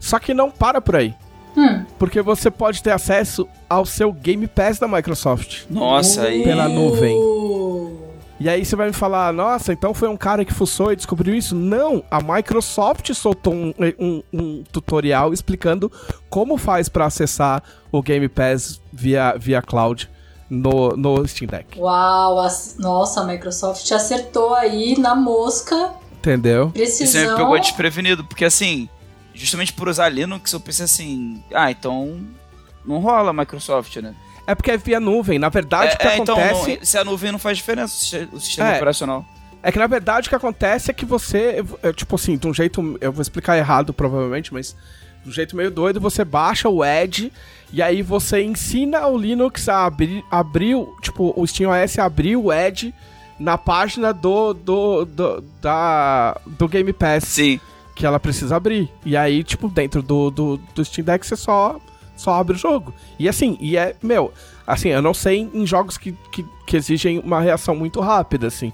Só que não para por aí. Hum, Porque você pode ter acesso ao seu Game Pass da Microsoft. Nossa, aí. Pela nuvem. Uh, E aí você vai me falar, nossa, então foi um cara que fuçou e descobriu isso? Não, a Microsoft soltou um, um- um tutorial explicando como faz pra acessar o Game Pass via, via cloud no, no Steam Deck. Uau, as- nossa, a Microsoft acertou aí na mosca. Entendeu? Isso me Precisão. pegou desprevenido, porque assim, justamente por usar Linux, eu pensei assim, ah, então não rola Microsoft, né? É porque é via nuvem. Na verdade, o que é, é, então, acontece. não- se a nuvem não faz diferença, o sistema- É. operacional. É que na verdade o que acontece é que você, é, tipo assim, de um jeito, eu vou explicar errado provavelmente, mas de um jeito meio doido, você baixa o Edge e aí você ensina o Linux a abrir, abrir tipo, o SteamOS a abrir o Edge na página do, do, do, da, do Game Pass Sim. Que ela precisa abrir. E aí, tipo, dentro do, do, do Steam Deck você só, só abre o jogo. E assim, e é, meu, assim, eu não sei em jogos que, que, que exigem uma reação muito rápida, assim.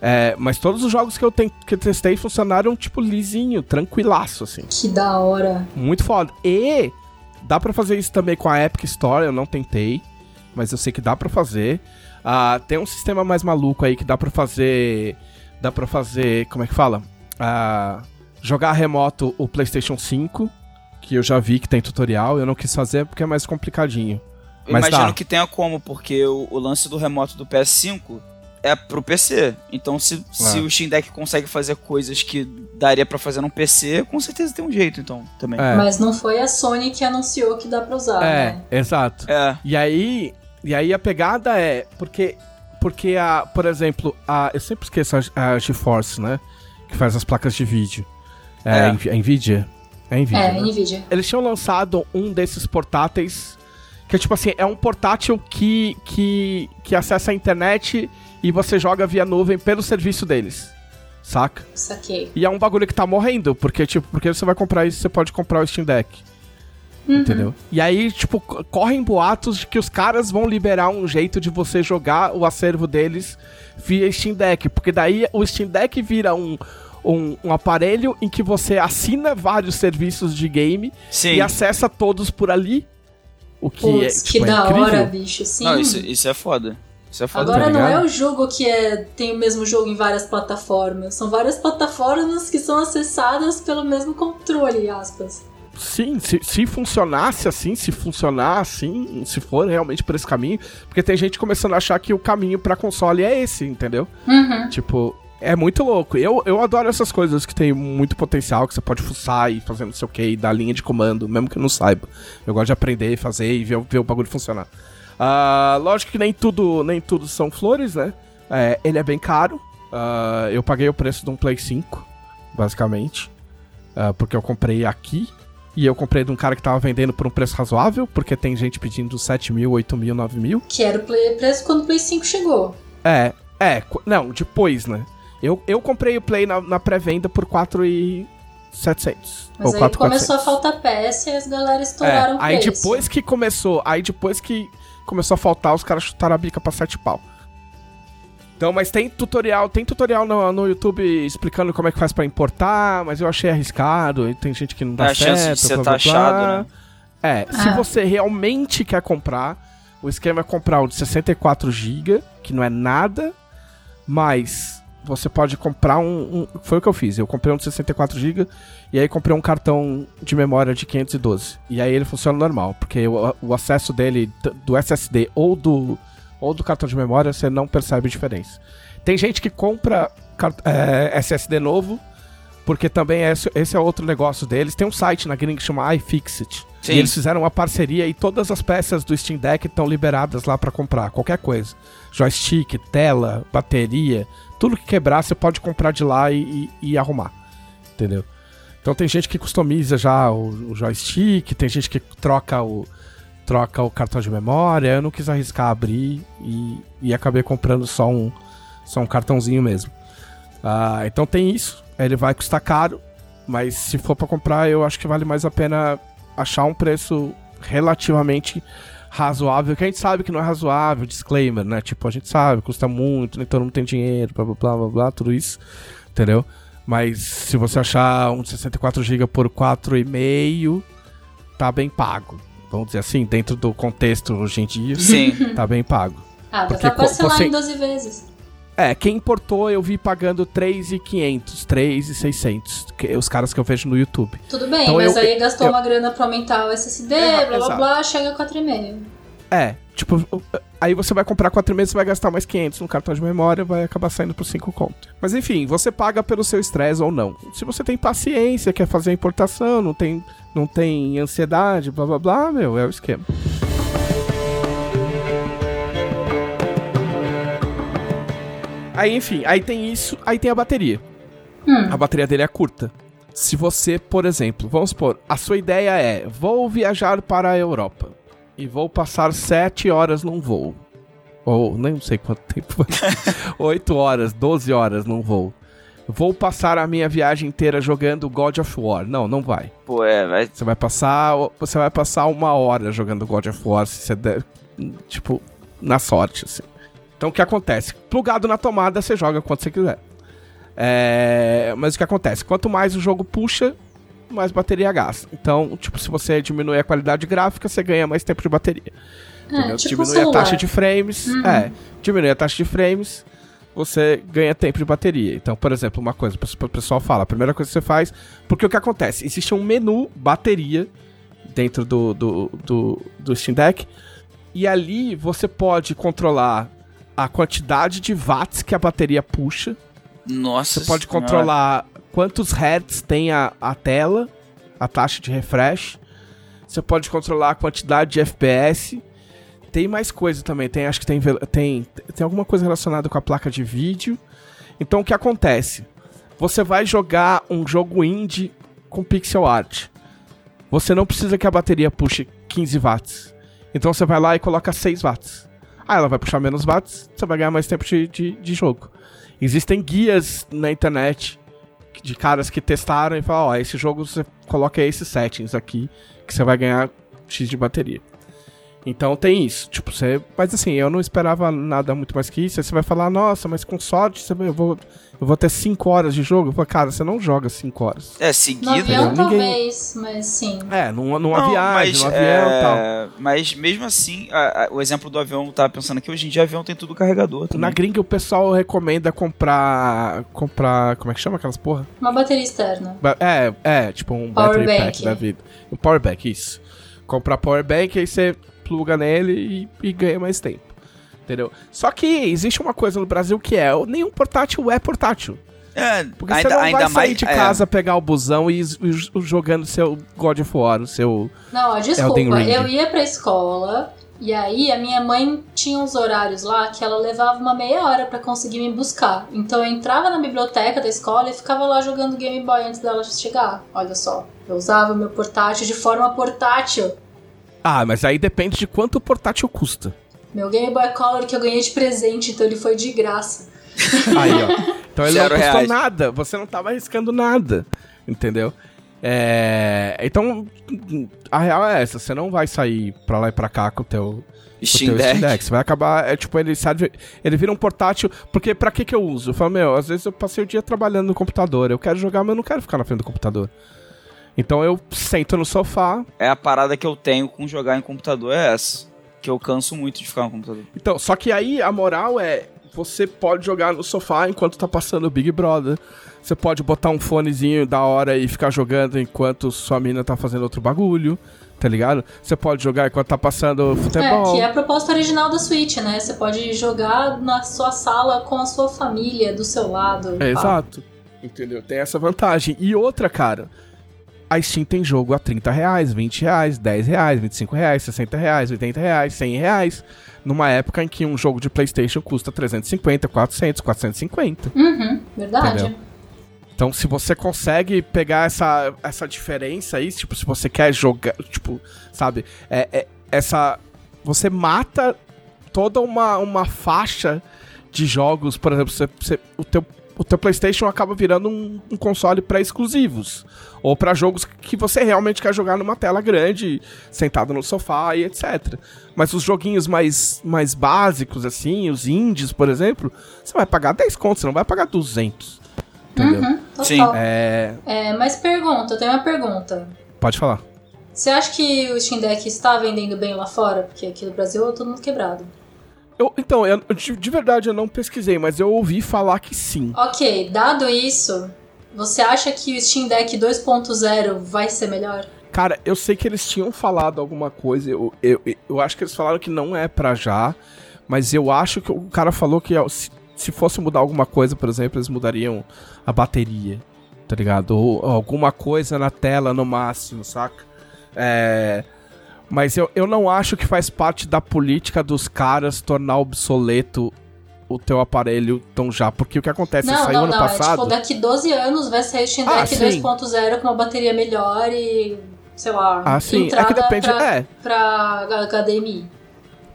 É, mas todos os jogos que eu, ten- que eu testei funcionaram, tipo, lisinho, tranquilaço, assim. Que da hora. Muito foda. E dá pra fazer isso também com a Epic Store, eu não tentei, mas eu sei que dá pra fazer. Ah, tem um sistema mais maluco aí que dá pra fazer. Dá pra fazer. Como é que fala? Ah, jogar remoto o PlayStation 5, que eu já vi que tem tutorial. Eu não quis fazer porque é mais complicadinho. Eu Mas imagino dá. que tenha como, porque o, o lance do remoto do PS5 é pro PC. Então, se, se É. o Steam Deck consegue fazer coisas que daria pra fazer num PC, com certeza tem um jeito, então, também. É, Mas não foi a Sony que anunciou que dá pra usar, é né? exato. É. E aí, e aí a pegada é porque porque a, por exemplo, a eu sempre esqueço a, a GeForce, né, que faz as placas de vídeo. É, É. a a Nvidia. É a Nvidia. É, né? Nvidia. Eles tinham lançado um desses portáteis que é tipo assim, é um portátil que que que acessa a internet e você joga via nuvem pelo serviço deles. Saca? Saquei. E é um bagulho que tá morrendo, porque, tipo, porque você vai comprar isso, você pode comprar o Steam Deck. Uhum. Entendeu? E aí, tipo, co- correm boatos de que os caras vão liberar um jeito de você jogar o acervo deles via Steam Deck. Porque daí o Steam Deck vira um, um, um aparelho em que você assina vários serviços de game Sim. e acessa todos por ali. O que Putz, é, que tipo, é da incrível. hora, bicho. Sim. Não, isso, isso é foda. Isso é foda. Agora tá não é ligado? o jogo que é, tem o mesmo jogo em várias plataformas. São várias plataformas que são acessadas pelo mesmo controle, aspas. Sim, se, se funcionasse assim, se funcionar assim, se for realmente por esse caminho, porque tem gente começando a achar que o caminho pra console é esse, entendeu? Uhum. Tipo, é muito louco. Eu, eu adoro essas coisas que tem muito potencial, que você pode fuçar e fazer não sei o que, e dar linha de comando, mesmo que eu não saiba. Eu gosto de aprender, fazer e ver, o- ver o bagulho funcionar. Ah, lógico que nem tudo, nem tudo são flores, né? É, ele é bem caro. Ah, eu paguei o preço de um Play 5, basicamente. Ah, porque eu comprei aqui. E eu comprei de um cara que tava vendendo por um preço razoável, porque tem gente pedindo 7 mil, 8 mil, 9 mil. Que era o play- preço quando o Play 5 chegou. É, é, não, depois, né? Eu, eu comprei o Play na, na pré-venda por 4,700. Mas ou aí 4,400. começou a faltar peça e as galera É, estouraram o aí preço. depois que começou, aí depois que começou a faltar, os caras chutaram a bica pra 7 pau. Então, mas tem tutorial, tem tutorial no, no YouTube explicando como é que faz pra importar, mas eu achei arriscado, e tem gente que não dá É a chance certo. de ser blá, blá, blá. taxado, né? É, se Ah. você realmente quer comprar, o esquema é comprar o de 64 GB, que não é nada, mais você pode comprar um, um, Foi o que eu fiz. Eu comprei um de 64GB e aí comprei um cartão de memória de 512. E aí ele funciona normal, porque o, o acesso dele do SSD ou do, ou do cartão de memória você não percebe diferença. Tem gente que compra é, SSD novo, porque também esse, esse é outro negócio deles. Tem um site na gringa que chama iFixit. Sim. E eles fizeram uma parceria e todas as peças do Steam Deck estão liberadas lá para comprar, qualquer coisa. Joystick, tela, bateria, tudo que quebrar você pode comprar de lá e, e, e arrumar. Entendeu? Então tem gente que customiza já o, o, joystick, tem gente que troca o, troca o cartão de memória. Eu não quis arriscar abrir e, e acabei comprando só um, só um cartãozinho mesmo. Ah, então tem isso. Ele vai custar caro, mas se for para comprar, eu acho que vale mais a pena achar um preço relativamente razoável, que a gente sabe que não é razoável, disclaimer, né? Tipo, a gente sabe, custa muito, nem todo mundo tem dinheiro, blá blá blá blá, blá tudo isso, entendeu? Mas se você achar um de 64GB por 4,5, tá bem pago. Vamos dizer assim, dentro do contexto hoje em dia, Sim. tá bem pago. Ah, dá pra parcelar você... em 12 vezes. É, quem importou eu vi pagando 3,500, 3,600, os caras que eu vejo no YouTube. Tudo bem, então mas eu, aí gastou eu, uma grana pra aumentar o SSD, é, blá blá blá, chega a 4,5. É, tipo, aí você vai comprar 4,5, você vai gastar mais 500 no cartão de memória, vai acabar saindo por 5 conto. Mas enfim, você paga pelo seu estresse ou não. Se você tem paciência, quer fazer a importação, não tem, não tem ansiedade, blá blá blá, meu, é o esquema. Aí, enfim, aí tem isso, aí tem a bateria. Hum. A bateria dele é curta. Se você, por exemplo, vamos supor, a sua ideia é: vou viajar para a Europa e vou passar 7 horas num voo. Ou nem sei quanto tempo. 8 horas, 12 horas num voo. Vou passar a minha viagem inteira jogando God of War. Não, não vai. Pô, é, vai. Você vai passar, você vai passar uma hora jogando God of War, se você der, tipo, na sorte, assim. Então o que acontece? Plugado na tomada, você joga quanto você quiser. É... Mas o que acontece? Quanto mais o jogo puxa, mais bateria gasta. Então, tipo, se você diminui a qualidade gráfica, você ganha mais tempo de bateria. É, tipo diminui a taxa de frames. Uhum. É, diminui a taxa de frames, você ganha tempo de bateria. Então, por exemplo, uma coisa, o pessoal fala, a primeira coisa que você faz. Porque o que acontece? Existe um menu bateria dentro do, do, do, do Steam Deck. E ali você pode controlar a quantidade de watts que a bateria puxa. Nossa. Você pode senhora. controlar quantos hertz tem a, a tela, a taxa de refresh. Você pode controlar a quantidade de FPS. Tem mais coisa também. Tem, acho que tem, tem, tem alguma coisa relacionada com a placa de vídeo. Então o que acontece? Você vai jogar um jogo indie com pixel art. Você não precisa que a bateria puxe 15 watts. Então você vai lá e coloca 6 watts. Ah, ela vai puxar menos watts, você vai ganhar mais tempo de, de, de jogo. Existem guias na internet de caras que testaram e falaram, ó, oh, esse jogo você coloca esses settings aqui, que você vai ganhar X de bateria. Então tem isso, tipo, você. Mas assim, eu não esperava nada muito mais que isso. Aí você vai falar, nossa, mas com sorte você, eu, vou, eu vou ter 5 horas de jogo. Eu falo, cara, você não joga 5 horas. É, seguido. No avião, talvez, mas sim. É, numa, numa não, viagem, mas, no avião e é... tal. Mas mesmo assim, a, a, o exemplo do avião, eu tava pensando aqui, hoje em dia avião tem tudo carregador também. Na gringa o pessoal recomenda comprar. comprar. Como é que chama aquelas porra? Uma bateria externa. É, é, tipo um power battery bank. pack da vida. Um power bank, isso. Comprar power bank, aí você pluga nele e, e ganha mais tempo. Entendeu? Só que existe uma coisa no Brasil que é: nenhum portátil é portátil. É, Porque ainda, você não vai sair de é. casa, é. pegar o busão e ir jogando seu God of War, o seu. Não, desculpa, eu ia pra escola e aí a minha mãe tinha uns horários lá que ela levava uma meia hora para conseguir me buscar. Então eu entrava na biblioteca da escola e ficava lá jogando Game Boy antes dela chegar. Olha só, eu usava o meu portátil de forma portátil. Ah, mas aí depende de quanto o portátil custa. Meu Game Boy Color que eu ganhei de presente, então ele foi de graça. Aí, ó. Então ele Zero não custou reais. nada, você não tava arriscando nada, entendeu? É... Então, a real é essa, você não vai sair pra lá e pra cá com o teu, Steam, Deck. Steam Deck. Você vai acabar, é tipo, ele serve, ele vira um portátil, porque pra que que eu uso? Eu falo, meu, às vezes eu passei o dia trabalhando no computador, eu quero jogar, mas eu não quero ficar na frente do computador. Então eu sento no sofá. É a parada que eu tenho com jogar em computador, é essa. Que eu canso muito de ficar no computador. Então, só que aí a moral é. você pode jogar no sofá enquanto tá passando o Big Brother. Você pode botar um fonezinho da hora e ficar jogando enquanto sua mina tá fazendo outro bagulho, tá ligado? Você pode jogar enquanto tá passando futebol. É, que é a proposta original da Switch, né? Você pode jogar na sua sala com a sua família do seu lado. É, exato. Entendeu? Tem essa vantagem. E outra, cara, a Steam tem jogo a 30 reais, 20 reais, 10 reais, 25 reais, 60 reais, 80 reais, 100 reais. Numa época em que um jogo de Playstation custa 350, 400, 450. Uhum, verdade. Entendeu? Então, se você consegue pegar essa, essa diferença aí, tipo, se você quer jogar, tipo, sabe, é, é- essa. Você mata toda uma, uma faixa de jogos, por exemplo, você, você- o, teu, o teu PlayStation acaba virando um, um console para exclusivos. Ou para jogos que você realmente quer jogar numa tela grande, sentado no sofá e etc. Mas os joguinhos mais, mais básicos, assim, os indies, por exemplo, você vai pagar 10 contos, você não vai pagar 200. Entendeu? Uhum, total. Sim. É. É, mas pergunta, eu tenho uma pergunta. Pode falar. Você acha que o Steam Deck está vendendo bem lá fora? Porque aqui no Brasil é todo mundo quebrado. Eu, então, eu- de, de verdade eu não pesquisei, mas eu ouvi falar que sim. Ok, dado isso, você acha que o Steam Deck 2.0 vai ser melhor? Cara, eu sei que eles tinham falado alguma coisa. Eu, eu, eu acho que eles falaram que não é pra já. Mas eu acho que o cara falou que se, se fosse mudar alguma coisa, por exemplo, eles mudariam a bateria. Tá ligado? Ou alguma coisa na tela no máximo, saca? É. Mas eu, eu não acho que faz parte da política dos caras tornar obsoleto o teu aparelho tão já. Porque o que acontece? não, saiu não, ano não. É passado. tipo, daqui 12 anos vai sair o Steam Ah, Deck sim. 2.0 com uma bateria melhor e, sei lá, Ah, sim. É que depende. pra, É, pra HDMI.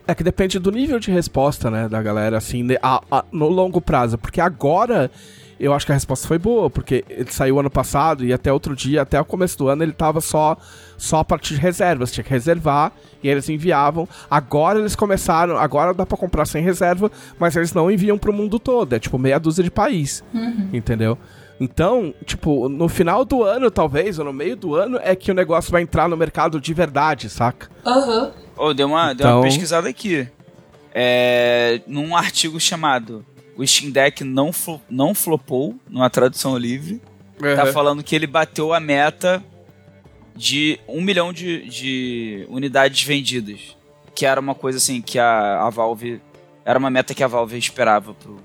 É que depende do nível de resposta, né, da galera, assim, a- a- no longo prazo. Porque agora eu acho que a resposta foi boa, porque ele saiu ano passado e até outro dia, até o começo do ano, ele tava só, só a partir de reservas. Tinha que reservar e eles enviavam. Agora eles começaram, agora dá pra comprar sem reserva, mas eles não enviam pro mundo todo. É tipo meia dúzia de país, entendeu? Então, tipo, no final do ano, talvez, ou no meio do ano, é que o negócio vai entrar no mercado de verdade, saca? Aham. Ô, deu uma, deu Então- uma pesquisada aqui. É, num artigo chamado O Steam Deck não, flo- não flopou, numa tradução livre. Tá falando que ele bateu a meta de um milhão de, de unidades vendidas. Que era uma coisa assim que a, a Valve. Era uma meta que a Valve esperava pro,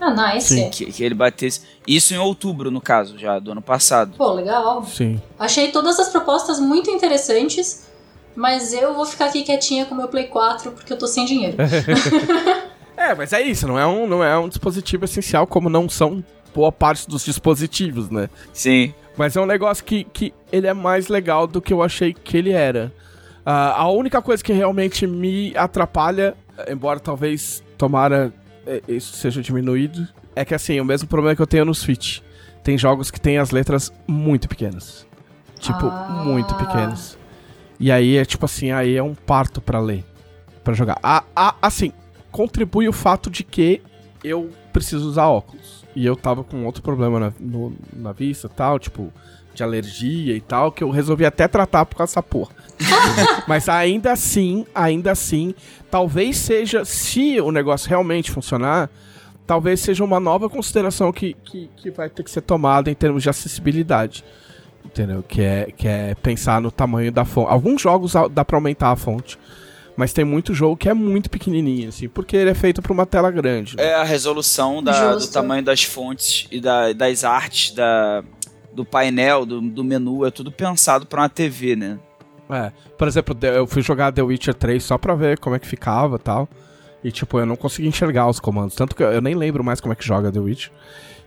Ah, nice. Sim. que, que ele batesse. Isso em outubro, no caso, já do ano passado. Pô, legal. Sim. Achei todas as propostas muito interessantes, mas eu vou ficar aqui quietinha com meu Play 4 porque eu tô sem dinheiro. É, mas é isso, não é um, não é um dispositivo essencial, como não são boa parte dos dispositivos, né? Sim. Mas é um negócio que, que ele é mais legal do que eu achei que ele era. Ah, a única coisa que realmente me atrapalha, embora talvez tomara eh, isso seja diminuído, é que assim, o mesmo problema que eu tenho no Switch. Tem jogos que tem as letras muito pequenas. Tipo, Ah. muito pequenas. E aí é tipo assim, aí é um parto pra ler, pra jogar. Ah, ah, assim, contribui o fato de que eu preciso usar óculos. E eu tava com outro problema na, no- na vista tal, tipo, de alergia e tal, que eu resolvi até tratar por causa dessa porra. Mas ainda assim, ainda assim, talvez seja, se o negócio realmente funcionar, talvez seja uma nova consideração que, que, que vai ter que ser tomada em termos de acessibilidade. Entendeu? Que é, que é pensar no tamanho da fonte. Alguns jogos dá pra aumentar a fonte. Mas tem muito jogo que é muito pequenininho, assim, porque ele é feito pra uma tela grande. né? É a resolução da- do tamanho das fontes e da- das artes, da, do painel, do, do menu, é tudo pensado pra uma TV, né? É. Por exemplo, eu fui jogar The Witcher 3 só pra ver como é que ficava e tal. E, tipo, eu não conseguia enxergar os comandos. Tanto que eu nem lembro mais como é que joga The Witcher.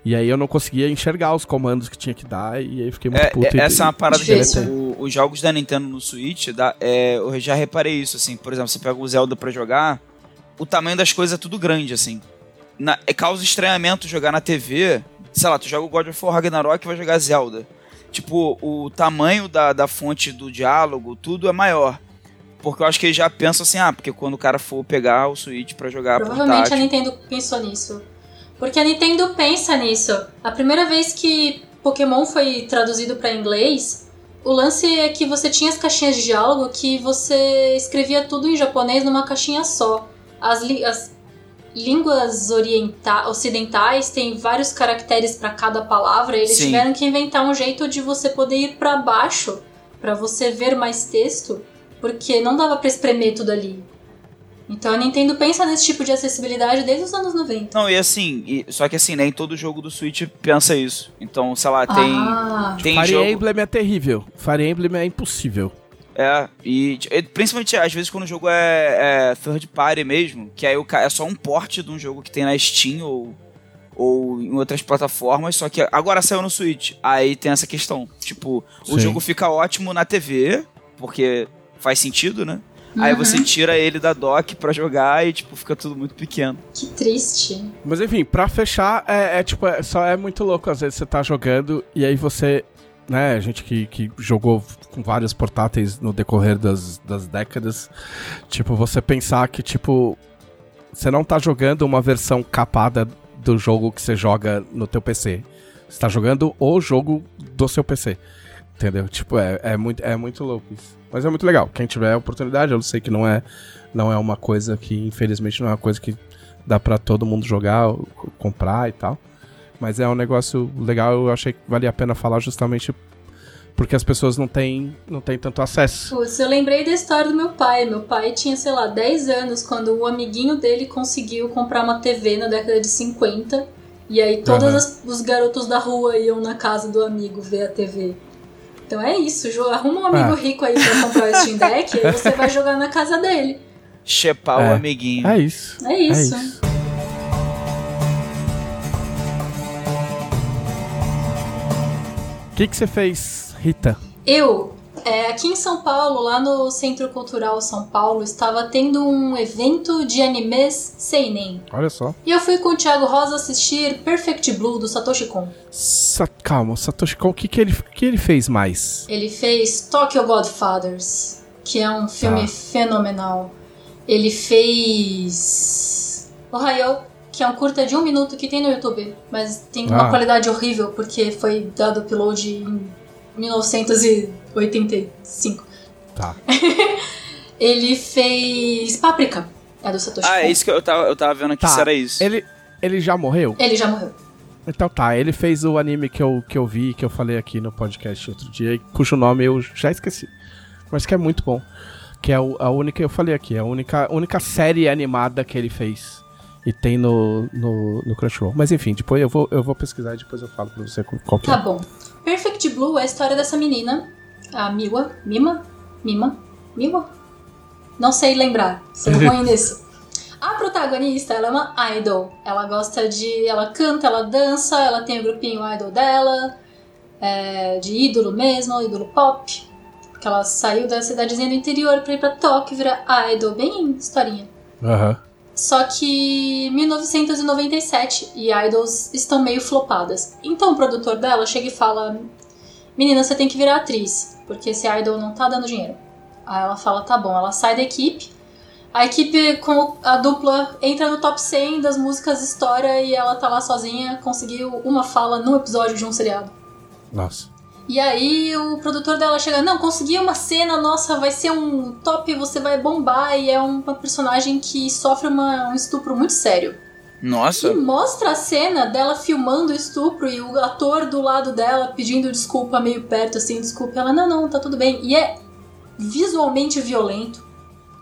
E aí eu não conseguia enxergar os comandos que tinha que dar. E aí fiquei muito É, puto. é- e- essa é uma parada que o- os jogos da Nintendo no Switch, dá- é, eu já reparei isso, assim. Por exemplo, você pega o Zelda pra jogar, o tamanho das coisas é tudo grande, assim. Na, é causa estranhamento jogar na TV. Sei lá, tu joga o God of War Ragnarok e vai jogar Zelda. Tipo, o tamanho da, da fonte do diálogo, tudo é maior. Porque eu acho que eles já pensam assim, ah, porque quando o cara for pegar o Switch pra jogar Provavelmente a portátil... Nintendo pensou nisso. Porque a Nintendo pensa nisso. A primeira vez que Pokémon foi traduzido pra inglês, o lance é que você tinha as caixinhas de diálogo que você escrevia tudo em japonês numa caixinha só. As, li- as línguas orienta ocidentais têm vários caracteres para cada palavra. Eles Sim. tiveram que inventar um jeito de você poder ir para baixo para você ver mais texto, porque não dava para espremer tudo ali. Então a Nintendo pensa nesse tipo de acessibilidade desde os anos 90. Não, e assim, e- só que assim, nem todo jogo do Switch pensa isso. Então, sei lá, tem. Ah, Tem Fire jogo. Emblem é terrível. Fire Emblem é impossível. É, e, e principalmente às vezes quando o jogo é, é third party mesmo, que aí o, é só um porte de um jogo que tem na Steam ou, ou em outras plataformas, só que agora saiu no Switch. Aí tem essa questão. Tipo, o Sim. jogo fica ótimo na TV, porque faz sentido, né? Aí Uhum. você tira ele da dock pra jogar e, tipo, fica tudo muito pequeno. que triste. Mas enfim, pra fechar, é, é tipo, é, só é muito louco. Às vezes você tá jogando e aí você. Né, gente que, que jogou com vários portáteis no decorrer das, das décadas. Tipo, você pensar que, tipo, você não tá jogando uma versão capada do jogo que você joga no teu PC. Você tá jogando o jogo do seu PC. Entendeu? Tipo, é, é, muito, é muito louco isso. Mas é muito legal. Quem tiver a oportunidade, eu sei que não é, não é uma coisa que, infelizmente, não é uma coisa que dá pra todo mundo jogar, comprar e tal. Mas é um negócio legal, eu achei que valia a pena falar justamente porque as pessoas não têm, não têm tanto acesso. Putz, eu lembrei da história do meu pai. Meu pai tinha, sei lá, 10 anos quando o amiguinho dele conseguiu comprar uma TV na década de 50. E aí todos as- os garotos da rua iam na casa do amigo ver a TV. Então é isso, jo- arruma um amigo Ah. rico aí pra comprar o Steam Deck e aí você vai jogar na casa dele. Chepar É. o amiguinho. É isso. É isso. isso. O que que você fez, Rita? Eu, é, aqui em São Paulo, lá no Centro Cultural São Paulo, estava tendo um evento de animes seinen. Olha só. E eu fui com o Thiago Rosa assistir Perfect Blue do Satoshi Kon. Sa calma, Satoshi Kon, o que, que, ele, que ele fez mais? Ele fez Tokyo Godfathers, que é um filme Tá. fenomenal. Ele fez Ohio, que é um curta de um minuto que tem no YouTube, mas tem uma Ah. qualidade horrível porque foi dado upload em 1985. Tá. Ele fez Páprica, é do Satoshi Ah, é isso que eu tava, eu tava vendo aqui Tá. se era isso. Ele, ele já morreu? Ele já morreu. Então tá, ele fez o anime que eu, que eu vi, que eu falei aqui no podcast outro dia, cujo nome eu já esqueci. Mas que é muito bom. Que é a única, eu falei aqui, é a única, única série animada que ele fez. E tem no, no, no Crunchyroll. Mas enfim, depois eu vou, eu vou pesquisar e depois eu falo pra você qual que Tá é. bom. Perfect Blue é a história dessa menina, a Miwa. Mima? Mima? Miwa? Não sei lembrar. Sou ruim nisso. A protagonista, ela é uma idol. Ela gosta de. Ela canta, ela dança, ela tem o grupinho idol dela, é, de ídolo mesmo, ídolo pop. Porque ela saiu da cidadezinha do interior pra ir pra Tóquio e virar idol, bem historinha. Aham. Só que 1997 e idols estão meio flopadas. Então o produtor dela chega e fala: Menina, você tem que virar atriz, porque esse idol não tá dando dinheiro. Aí ela fala: Tá bom. Ela sai da equipe. A equipe com a dupla entra no top 100 das músicas história e ela tá lá sozinha, conseguiu uma fala num episódio de um seriado. Nossa. E aí o produtor dela chega, não, consegui uma cena, nossa, vai ser um top, você vai bombar, e é uma personagem que sofre uma- um estupro muito sério. Nossa. E mostra a cena dela filmando o estupro e o ator do lado dela pedindo desculpa meio perto, assim, desculpa. Ela, não, não, tá tudo bem. E é visualmente violento.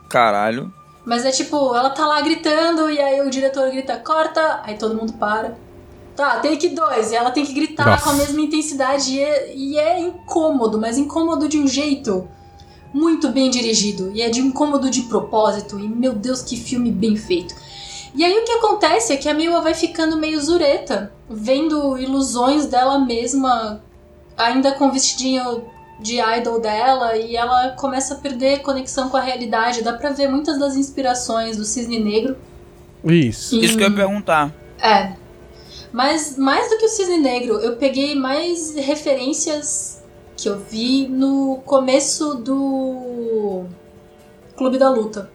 Caralho. Mas é tipo, ela tá lá gritando e aí o diretor grita, corta, aí todo mundo para. Tá, take dois. E ela tem que gritar Nossa. com a mesma intensidade e é, e é incômodo, mas incômodo de um jeito muito bem dirigido. E é de incômodo de propósito. E meu Deus, que filme bem feito. E aí o que acontece é que a Miwa vai ficando meio zureta, vendo ilusões dela mesma, ainda com o vestidinho de idol dela, e ela começa a perder conexão com a realidade. Dá pra ver muitas das inspirações do Cisne Negro. Isso. Isso que eu ia perguntar. É. Mas mais do que o Cisne Negro, eu peguei mais referências que eu vi no começo do Clube da Luta.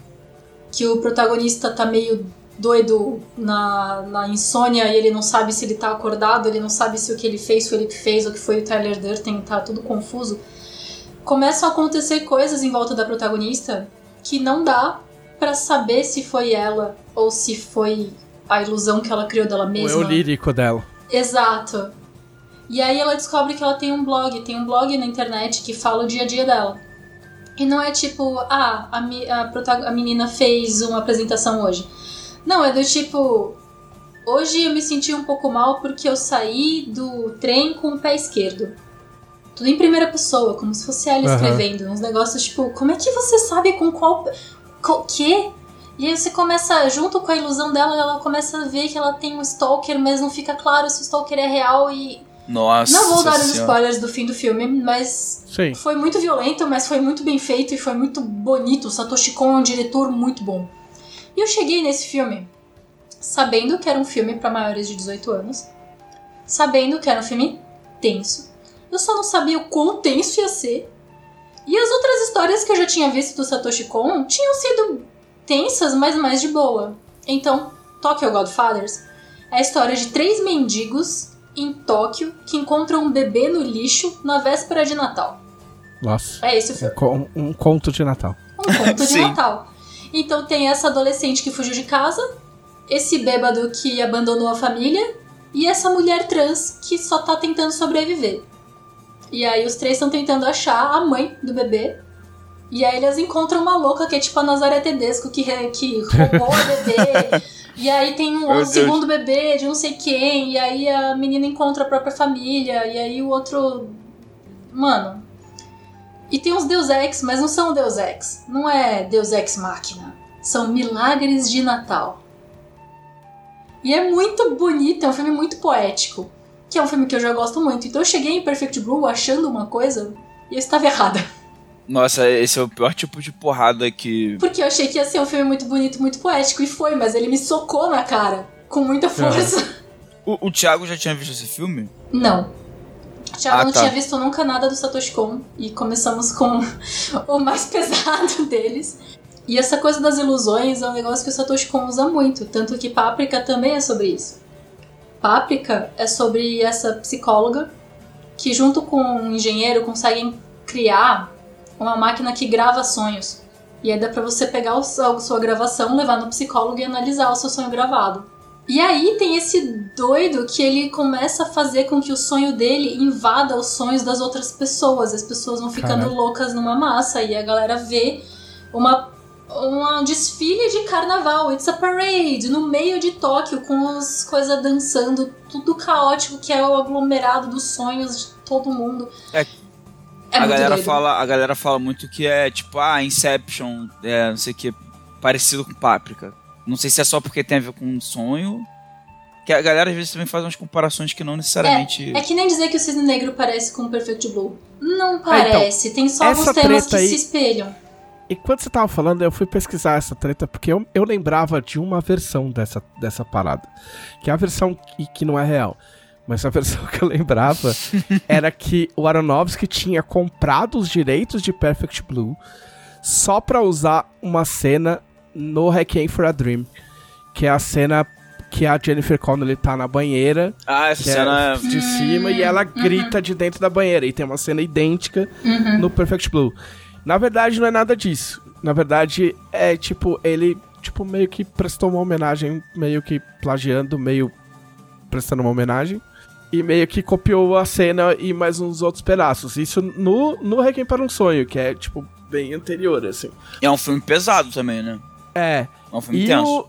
Que o protagonista tá meio doido na, na insônia e ele não sabe se ele tá acordado, ele não sabe se o que ele fez foi ele que fez ou que foi o Tyler Durden, tá tudo confuso. Começam a acontecer coisas em volta da protagonista que não dá pra saber se foi ela ou se foi a ilusão que ela criou dela O mesma. eu lírico dela. Exato. E aí ela descobre que ela tem um blog, tem um blog na internet que fala o dia a dia dela. E não é tipo, ah, a, a, a menina fez uma apresentação hoje. Não, é do tipo, hoje eu me senti um pouco mal porque eu saí do trem com o pé esquerdo. Tudo em primeira pessoa, como se fosse ela Aham. escrevendo. Uns negócios tipo, como é que você sabe com qual. qual quê? E aí você começa, junto com a ilusão dela, ela começa a ver que ela tem um stalker, mas não fica claro se o stalker é real e. Nossa. não vou dar os spoilers do fim do filme, mas Sim. foi muito violento, mas foi muito bem feito e foi muito bonito. O Satoshi Kon é um diretor muito bom. E eu cheguei nesse filme sabendo que era um filme para maiores de 18 anos, sabendo que era um filme tenso. Eu só não sabia o quão tenso ia ser. E as outras histórias que eu já tinha visto do Satoshi Kon tinham sido tensas, mas mais de boa. Então, Tokyo Godfathers é a história de três mendigos em Tóquio que encontram um bebê no lixo na véspera de Natal. Nossa. É esse o Um, filme. co- um conto de Natal. Um conto de. Natal. Então tem essa adolescente que fugiu de casa, esse bêbado que abandonou a família e essa mulher trans que só tá tentando sobreviver. E aí os três estão tentando achar a mãe do bebê. E aí eles encontram uma louca que é tipo a Nazaré Tedesco que, que roubou o bebê. E aí tem um Meu outro Deus. segundo bebê de não sei quem. E aí a menina encontra a própria família. E aí o outro. Mano. E tem uns Deus Ex, mas não são Deus Ex. Não é Deus Ex Máquina. São milagres de Natal. E é muito bonito, é um filme muito poético. Que é um filme que eu já gosto muito. Então eu cheguei em Perfect Blue achando uma coisa e eu estava errada. Nossa, esse é o pior tipo de porrada que. Porque eu achei que ia ser um filme muito bonito, muito poético. E foi, mas ele me socou na cara. Com muita força. O, o Thiago já tinha visto esse filme? Não. Thiago Ah, não tá. tinha visto nunca nada do Satoshi Kon. E começamos com o mais pesado deles. E essa coisa das ilusões é um negócio que o Satoshi Kon usa muito. Tanto que Páprica também é sobre isso. Páprica é sobre essa psicóloga que, junto com um engenheiro, conseguem criar uma máquina que grava sonhos. E aí dá pra você pegar a sua gravação, levar no psicólogo e analisar o seu sonho gravado. E aí tem esse doido que ele começa a fazer com que o sonho dele invada os sonhos das outras pessoas. As pessoas vão ficando Caralho. loucas numa massa e a galera vê uma um desfile de carnaval, it's a parade, no meio de Tóquio, com as coisas dançando, tudo caótico, que é o aglomerado dos sonhos de todo mundo. É, É a galera doido. fala, a galera fala muito que é tipo, ah, Inception, é, não sei o que, parecido com Páprica. Não sei se é só porque tem a ver com um sonho. Que a galera às vezes também faz umas comparações que não necessariamente. É que nem dizer que o Cisne Negro parece com o Perfect Blue. Não parece, tem só alguns temas que aí- se espelham. E quando você tava falando, eu fui pesquisar essa treta, porque eu, eu lembrava de uma versão dessa, dessa parada. Que é a versão que, que não é real. Mas a versão que eu lembrava era que o Aronofsky tinha comprado os direitos de Perfect Blue só pra usar uma cena no Requiem for a Dream. Que é a cena que a Jennifer Connelly tá na banheira, Ah, essa é cena. de cima, e ela grita de dentro da banheira. E tem uma cena idêntica no Perfect Blue. Na verdade, não é nada disso. Na verdade, é tipo, ele tipo meio que prestou uma homenagem, meio que plagiando, meio prestando uma homenagem. E meio que copiou a cena e mais uns outros pedaços. Isso no, no Requiem para um Sonho, que é, tipo, bem anterior, assim. É um filme pesado também, né? É. É um filme E tenso. o,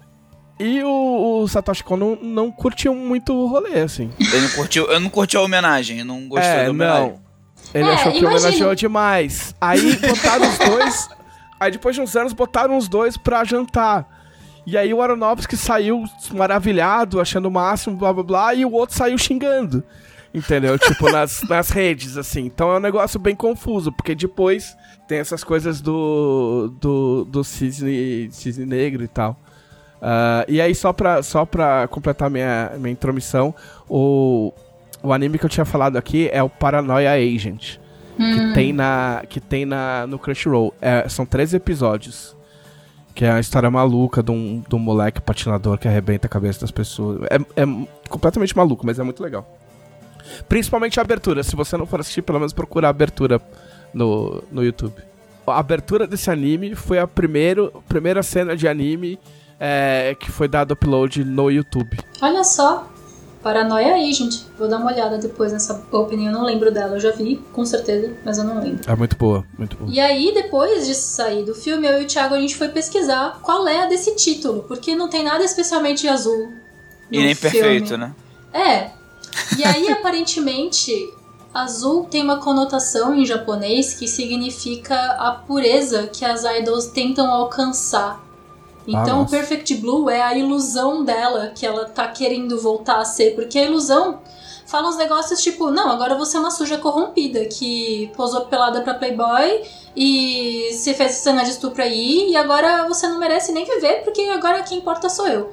e o, o Satoshi Kon não, não curtiu muito o rolê, assim. Eu não curti, eu não curti a homenagem, eu não gostei é, da homenagem. não. Ele É, achou que imagina. homenageou demais. Aí botaram os dois. Aí depois de uns anos botaram os dois pra jantar. E aí o Aronofsky saiu maravilhado, achando o máximo, blá blá blá, e o outro saiu xingando. Entendeu? tipo, nas, nas redes, assim. Então é um negócio bem confuso, porque depois tem essas coisas do. do, do cisne, cisne negro e tal. Ah, e aí, só pra, só pra completar minha, minha intromissão, o, o anime que eu tinha falado aqui é o Paranoia Agent. Que tem, na, que tem na, no Crunchyroll. É, são 13 episódios. Que é uma história maluca de um, de um moleque patinador que arrebenta a cabeça das pessoas. É, é completamente maluco, mas é muito legal. Principalmente a abertura. Se você não for assistir, pelo menos procura a abertura no, no YouTube. A abertura desse anime foi a primeiro, primeira cena de anime é, que foi dado upload no YouTube. Olha só. Paranoia aí, gente. Vou dar uma olhada depois nessa opening. Eu não lembro dela. Eu já vi, com certeza, mas eu não lembro. É muito boa, muito boa. E aí, depois de sair do filme, eu e o Thiago, a gente foi pesquisar qual é a desse título. Porque não tem nada especialmente azul. E nem filme. perfeito, né? É. E aí, aparentemente, azul tem uma conotação em japonês que significa a pureza que as idols tentam alcançar. Então, o nossa. Perfect Blue é a ilusão dela que ela tá querendo voltar a ser. Porque a ilusão fala uns negócios tipo: não, agora você é uma suja corrompida que posou pelada pra Playboy e se fez cena de estupro aí e agora você não merece nem viver porque agora quem importa sou eu.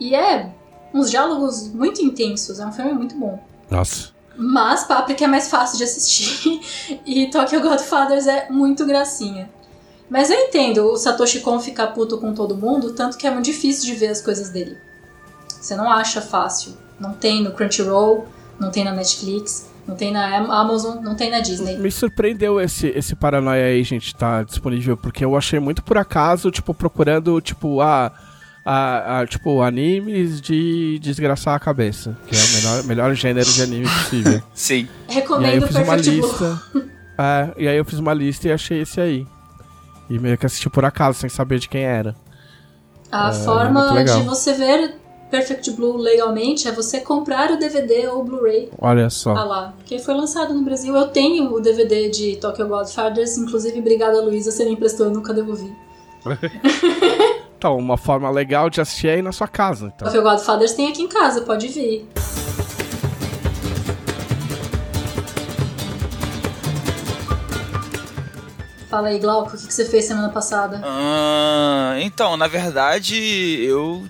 E é uns diálogos muito intensos, é um filme muito bom. Nossa. Mas Paprika é mais fácil de assistir e Tokyo Godfathers é muito gracinha. Mas eu entendo o Satoshi Kon ficar puto com todo mundo, tanto que é muito difícil de ver as coisas dele. Você não acha fácil. Não tem no Crunchyroll, não tem na Netflix, não tem na Am- Amazon, não tem na Disney. Me surpreendeu esse, esse Paranoia aí, gente, tá disponível, porque eu achei muito por acaso, tipo, procurando, tipo, a. a, a, tipo, animes de desgraçar a cabeça, que é o melhor, melhor gênero de anime possível. Sim. e aí eu Recomendo fiz uma Perfect Blue. lista. é, e aí eu fiz uma lista e achei esse aí. E meio que assisti por acaso, sem saber de quem era. A É, forma legal. de você ver Perfect Blue legalmente é você comprar o DVD ou o Blu-ray Olha só. Ah lá, porque foi lançado no Brasil. Eu tenho o DVD de Tokyo Godfathers, inclusive, obrigada Luísa, você me emprestou, eu nunca devolvi. Então, uma forma legal de assistir é ir na sua casa. Então. Tokyo Godfathers tem aqui em casa, pode vir. Fala aí, Glauco, o que que você fez semana passada? Ah, então, na verdade, eu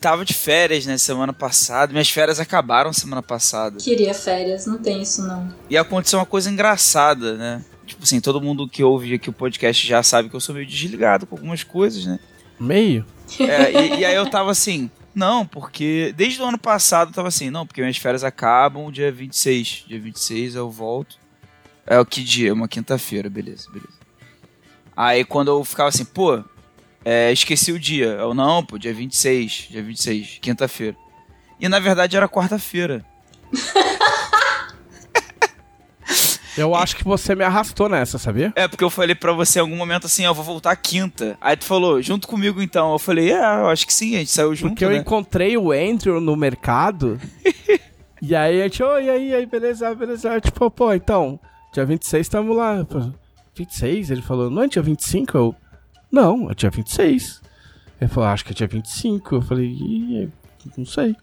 tava de férias, né, semana passada. Minhas férias acabaram semana passada. Queria férias, não tem isso não. E aconteceu uma coisa engraçada, né? Tipo assim, todo mundo que ouve aqui o podcast já sabe que eu sou meio desligado com algumas coisas, né? Meio? É, e, e aí eu tava assim, não, porque desde o ano passado eu tava assim, não, porque minhas férias acabam dia 26. Dia 26 eu volto. É o que dia? Uma quinta-feira, beleza, beleza. Aí quando eu ficava assim, pô, é, esqueci o dia. Eu não, pô, dia 26, dia 26, quinta-feira. E na verdade era quarta-feira. Eu acho que você me arrastou nessa, sabia? É, porque eu falei pra você em algum momento assim, ó, eu vou voltar quinta. Aí tu falou, junto comigo então. Eu falei, é, eu acho que sim, a gente saiu junto, Porque eu né? encontrei o Andrew no mercado. e aí a gente, oi, e aí, aí, beleza, beleza. Aí, Tipo, pô, então, dia 26 tamo lá. Pô, 26? Ele falou, não é dia 25? Eu, não, é dia 26. Ele falou, acho que é dia 25. Eu falei, não sei.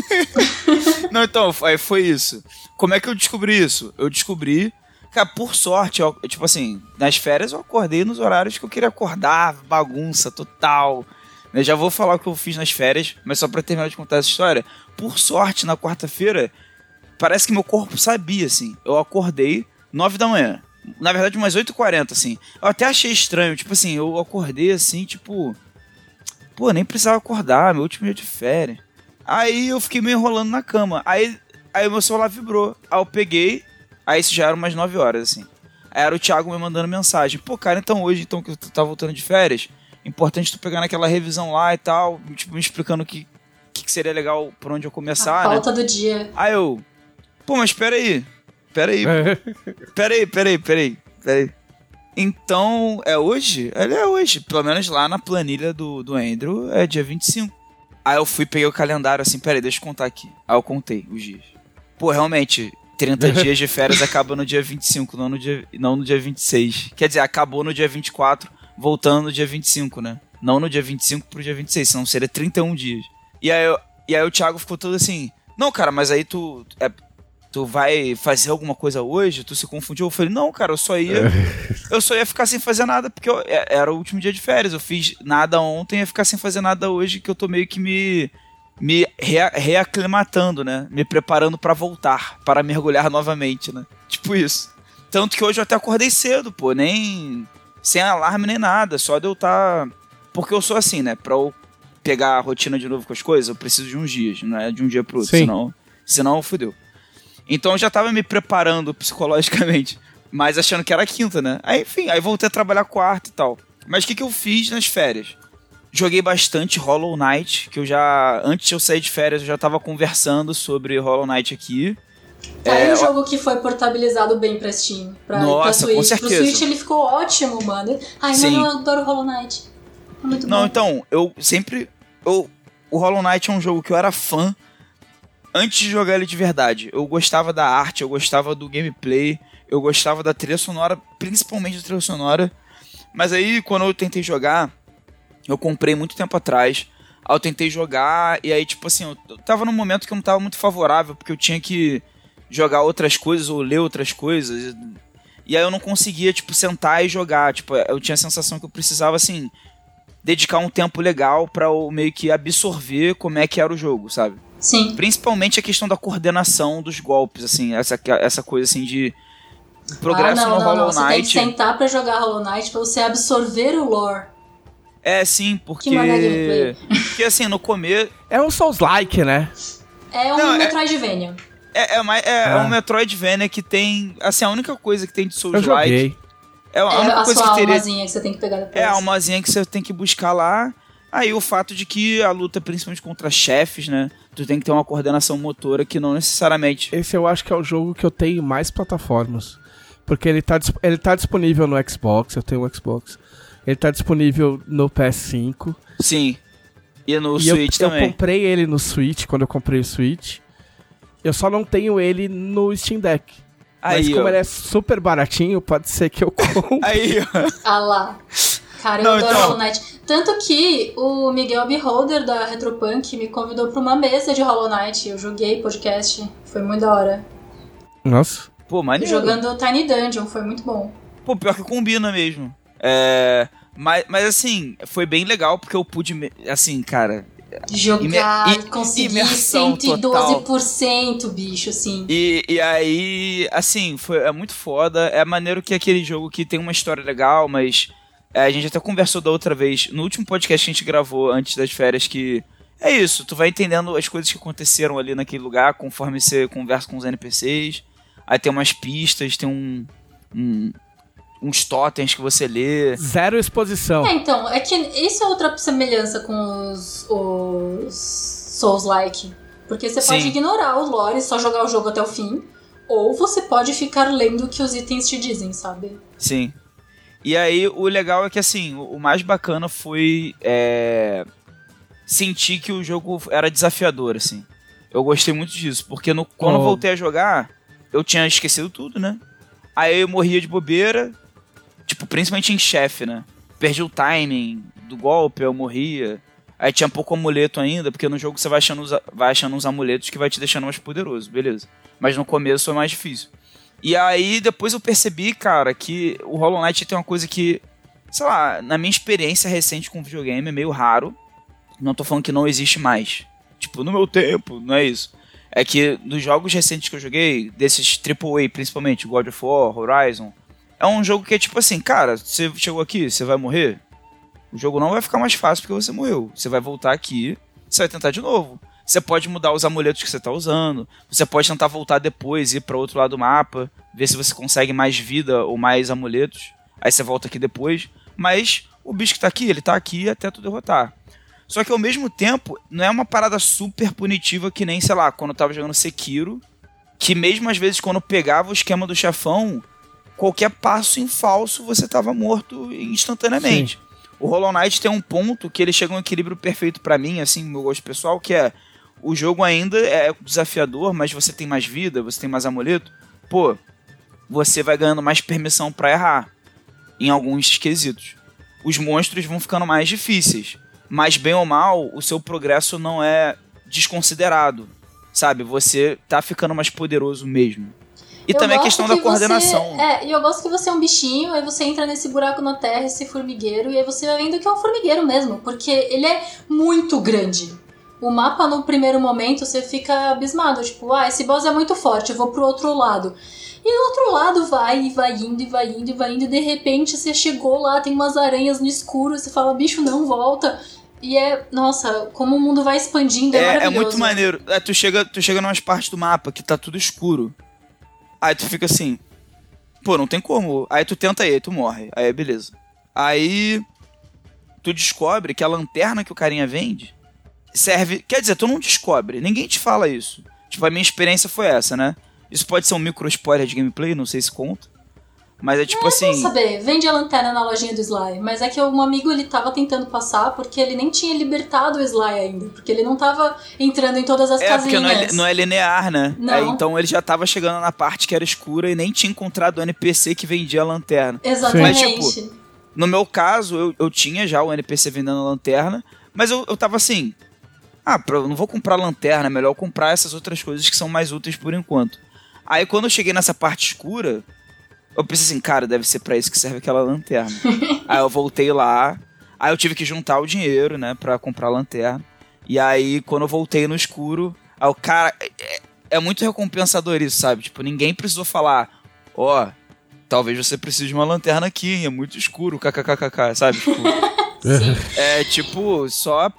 Não, então, aí foi isso. Como é que eu descobri isso? Eu descobri, cara, por sorte, eu, tipo assim, nas férias eu acordei nos horários que eu queria acordar, bagunça total. Já vou falar o que eu fiz nas férias, mas só pra terminar de contar essa história. Por sorte, na quarta-feira, parece que meu corpo sabia, assim. Eu acordei 9 da manhã. Na verdade, umas 8h40, assim. Eu até achei estranho, tipo assim, eu acordei assim, tipo. Pô, nem precisava acordar, meu último dia de férias. Aí eu fiquei meio enrolando na cama. Aí, aí o meu celular vibrou. Aí eu peguei. Aí isso já era umas 9 horas, assim. Aí era o Thiago me mandando mensagem. Pô, cara, então hoje, então que tu tá voltando de férias, importante tu pegar naquela revisão lá e tal, tipo, me explicando o que, que, que seria legal por onde eu A começar, né? do dia. Aí eu. Pô, mas peraí. Peraí, peraí, peraí, peraí, peraí. Então, é hoje? Ele é hoje. Pelo menos lá na planilha do, do Andrew é dia 25. Aí eu fui, peguei o calendário assim, peraí, deixa eu contar aqui. Aí eu contei os dias. Pô, realmente, 30 dias de férias acaba no dia 25, não no dia, não no dia 26. Quer dizer, acabou no dia 24, voltando no dia 25, né? Não no dia 25 pro dia 26, senão seria 31 dias. E aí, eu- e aí o Thiago ficou todo assim, não, cara, mas aí tu, é, tu vai fazer alguma coisa hoje? Tu se confundiu? Eu falei, não, cara, eu só ia eu só ia ficar sem fazer nada, porque eu- é- era o último dia de férias. Eu fiz nada ontem, ia ficar sem fazer nada hoje, que eu tô meio que me, me rea- reaclimatando, né? Me preparando pra voltar, para mergulhar novamente, né? Tipo isso. Tanto que hoje eu até acordei cedo, pô, nem sem alarme nem nada, só de eu estar. Porque eu sou assim, né? Pra eu pegar a rotina de novo com as coisas, eu preciso de uns dias, não é de um dia pro outro, Sim. senão, senão fudeu. Então eu já tava me preparando psicologicamente, mas achando que era quinta, né? Aí, enfim, aí voltei a trabalhar quarta e tal. Mas o que, que eu fiz nas férias? Joguei bastante Hollow Knight, que eu já. Antes de eu sair de férias, eu já tava conversando sobre Hollow Knight aqui. Tá aí É, um jogo que foi portabilizado bem pra Steam. Pra, Nossa, pra Switch. com certeza. Pro Switch ele ficou ótimo, mano. Ai, Sim. mano, eu adoro Hollow Knight. É muito Não, bom. então, eu sempre. Eu, o Hollow Knight é um jogo que eu era fã antes de jogar ele de verdade. Eu gostava da arte, eu gostava do gameplay, eu gostava da trilha sonora, principalmente da trilha sonora. Mas aí, quando eu tentei jogar, eu comprei muito tempo atrás. Aí eu tentei jogar, e aí, tipo assim, eu tava num momento que eu não tava muito favorável, porque eu tinha que jogar outras coisas ou ler outras coisas. E aí eu não conseguia, tipo, sentar e jogar. Tipo, eu tinha a sensação que eu precisava, assim, dedicar um tempo legal pra eu meio que absorver como é que era o jogo, sabe? Sim. Principalmente a questão da coordenação dos golpes, assim, essa, essa coisa assim de progresso ah, não, no não, Hollow não. Você tem que Knight. sentar pra jogar Hollow Knight pra você absorver o lore. É, sim, porque. Que. Porque assim, no começo. É um Souls-like, né? É um Não, é- Metroidvania. É, é, é, é Ah. um Metroidvania que tem. Assim, a única coisa que tem de Souls-like. É a É única a coisa sua que teria. almazinha que você tem que pegar depois. É a almazinha que você tem que buscar lá. Aí o fato de que a luta, principalmente contra chefes, né? Tu tem que ter uma coordenação motora que não necessariamente. Esse eu acho que é o jogo que eu tenho em mais plataformas. Porque ele tá, ele tá disponível no Xbox, eu tenho um Xbox. Ele tá disponível no PS5. Sim. E no e eu, Switch eu também. comprei ele no Switch, quando eu comprei o Switch. Eu só não tenho ele no Steam Deck. Mas Aí, como ó. ele é super baratinho, pode ser que eu compre. Aí, ó. Ah lá. Cara, eu Não, adoro então- Hollow Knight. Tanto que o Miguel Beholder da Retropunk me convidou pra uma mesa de Hollow Knight. Eu joguei podcast. Foi muito da hora. Nossa. Pô, maneiro. Jogando Tiny Dungeon, foi muito bom. Pô, pior que combina mesmo. É. Mas, mas assim, foi bem legal porque eu pude. me- Assim, cara. Jogar, Imer- conseguir imersão 112%, bicho, assim. E, e aí, assim, foi, é muito foda. É maneiro que é aquele jogo que tem uma história legal, mas. É, a gente até conversou da outra vez, no último podcast que a gente gravou antes das férias, que. É isso, tu vai entendendo as coisas que aconteceram ali naquele lugar conforme você conversa com os NPCs. Aí tem umas pistas, tem um. um uns totens que você lê. Zero exposição. É, então, é que isso é outra semelhança com os, os Souls-like. Porque você pode Sim. ignorar os lores, só jogar o jogo até o fim. Ou você pode ficar lendo o que os itens te dizem, sabe? Sim. E aí, o legal é que, assim, o mais bacana foi é, sentir que o jogo era desafiador, assim. Eu gostei muito disso, porque no, quando Oh. voltei a jogar, eu tinha esquecido tudo, né? Aí eu morria de bobeira, tipo, principalmente em chefe, né? Perdi o timing do golpe, eu morria. Aí tinha pouco amuleto ainda, porque no jogo você vai achando, vai achando uns amuletos que vai te deixando mais poderoso, beleza. Mas no começo é mais difícil. E aí depois eu percebi, cara, que o Hollow Knight tem uma coisa que, sei lá, na minha experiência recente com videogame é meio raro. Não tô falando que não existe mais. Tipo, no meu tempo, não é isso. É que dos jogos recentes que eu joguei, desses AAA principalmente, God of War, Horizon, é um jogo que é tipo assim, cara, você chegou aqui, você vai morrer? O jogo não vai ficar mais fácil porque você morreu. Você vai voltar aqui, você vai tentar de novo. Você pode mudar os amuletos que você tá usando. Você pode tentar voltar depois, ir para outro lado do mapa, ver se você consegue mais vida ou mais amuletos. Aí você volta aqui depois. Mas o bicho que tá aqui, ele tá aqui até tu derrotar. Só que ao mesmo tempo, não é uma parada super punitiva que nem, sei lá, quando eu tava jogando Sekiro, que mesmo às vezes quando pegava o esquema do chefão, qualquer passo em falso você tava morto instantaneamente. O Hollow Knight tem um ponto que ele chega a um equilíbrio perfeito pra mim, assim, meu gosto pessoal, que é o jogo ainda é desafiador, mas você tem mais vida, você tem mais amuleto. Pô, você vai ganhando mais permissão pra errar em alguns quesitos. Os monstros vão ficando mais difíceis, mas bem ou mal, o seu progresso não é desconsiderado, sabe? Você tá ficando mais poderoso mesmo. E Eu também a questão da que coordenação. Você, é, e eu gosto que você é um bichinho, aí você entra nesse buraco na terra, esse formigueiro, e aí você vai vendo que é um formigueiro mesmo, porque ele é muito grande. O mapa, no primeiro momento, você fica abismado, tipo, ah, esse boss é muito forte, eu vou pro outro lado. E do outro lado vai, e vai indo, e vai indo, e vai indo, e de repente você chegou lá, tem umas aranhas no escuro, e você fala, bicho, não volta. E é, nossa, como o mundo vai expandindo, é, É, é muito maneiro. É, tu chega, tu chega numas partes do mapa que tá tudo escuro. Aí tu fica assim, pô, não tem como. Aí tu tenta aí, aí tu morre. Aí beleza. Aí tu descobre que a lanterna que o carinha vende serve. Quer dizer, tu não descobre, ninguém te fala isso. Tipo, a minha experiência foi essa, né? Isso pode ser um micro spoiler de gameplay, não sei se conta. Mas é tipo assim. Vamos saber, vende a lanterna na lojinha do Sly. Mas é que um amigo ele tava tentando passar porque ele nem tinha libertado o Sly ainda. Porque ele não tava entrando em todas as É, casinhas. porque não é, não é linear, né? Não. É, então ele já tava chegando na parte que era escura e nem tinha encontrado o NPC que vendia a lanterna. Exatamente. Mas, tipo, No meu caso, eu, eu tinha já o NPC vendendo a lanterna, mas eu, eu tava assim. Ah, eu não vou comprar lanterna, é melhor eu comprar essas outras coisas que são mais úteis por enquanto. Aí quando eu cheguei nessa parte escura, eu pensei assim, cara, deve ser pra isso que serve aquela lanterna. aí eu voltei lá, aí eu tive que juntar o dinheiro, né, pra comprar a lanterna. E aí quando eu voltei no escuro, aí o cara. É, é muito recompensador isso, sabe? Tipo, ninguém precisou falar, ó. Talvez você precise de uma lanterna aqui, hein? é muito escuro, kkkk, sabe? Tipo, Sim. é tipo, só.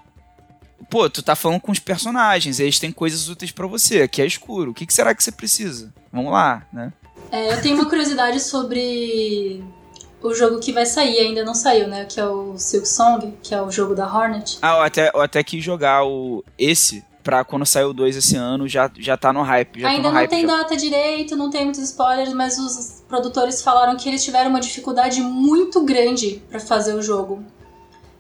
Pô, tu tá falando com os personagens, eles têm coisas úteis pra você, aqui é escuro. O que, que será que você precisa? Vamos lá, né? É, eu tenho uma curiosidade sobre o jogo que vai sair, ainda não saiu, né? Que é o Silk Song, que é o jogo da Hornet. Ah, eu até, eu até quis jogar o esse pra quando sair o 2 esse ano, já, já tá no hype. Já Ainda no não hype tem já. data direito, não tem muitos spoilers, mas os produtores falaram que eles tiveram uma dificuldade muito grande pra fazer o jogo.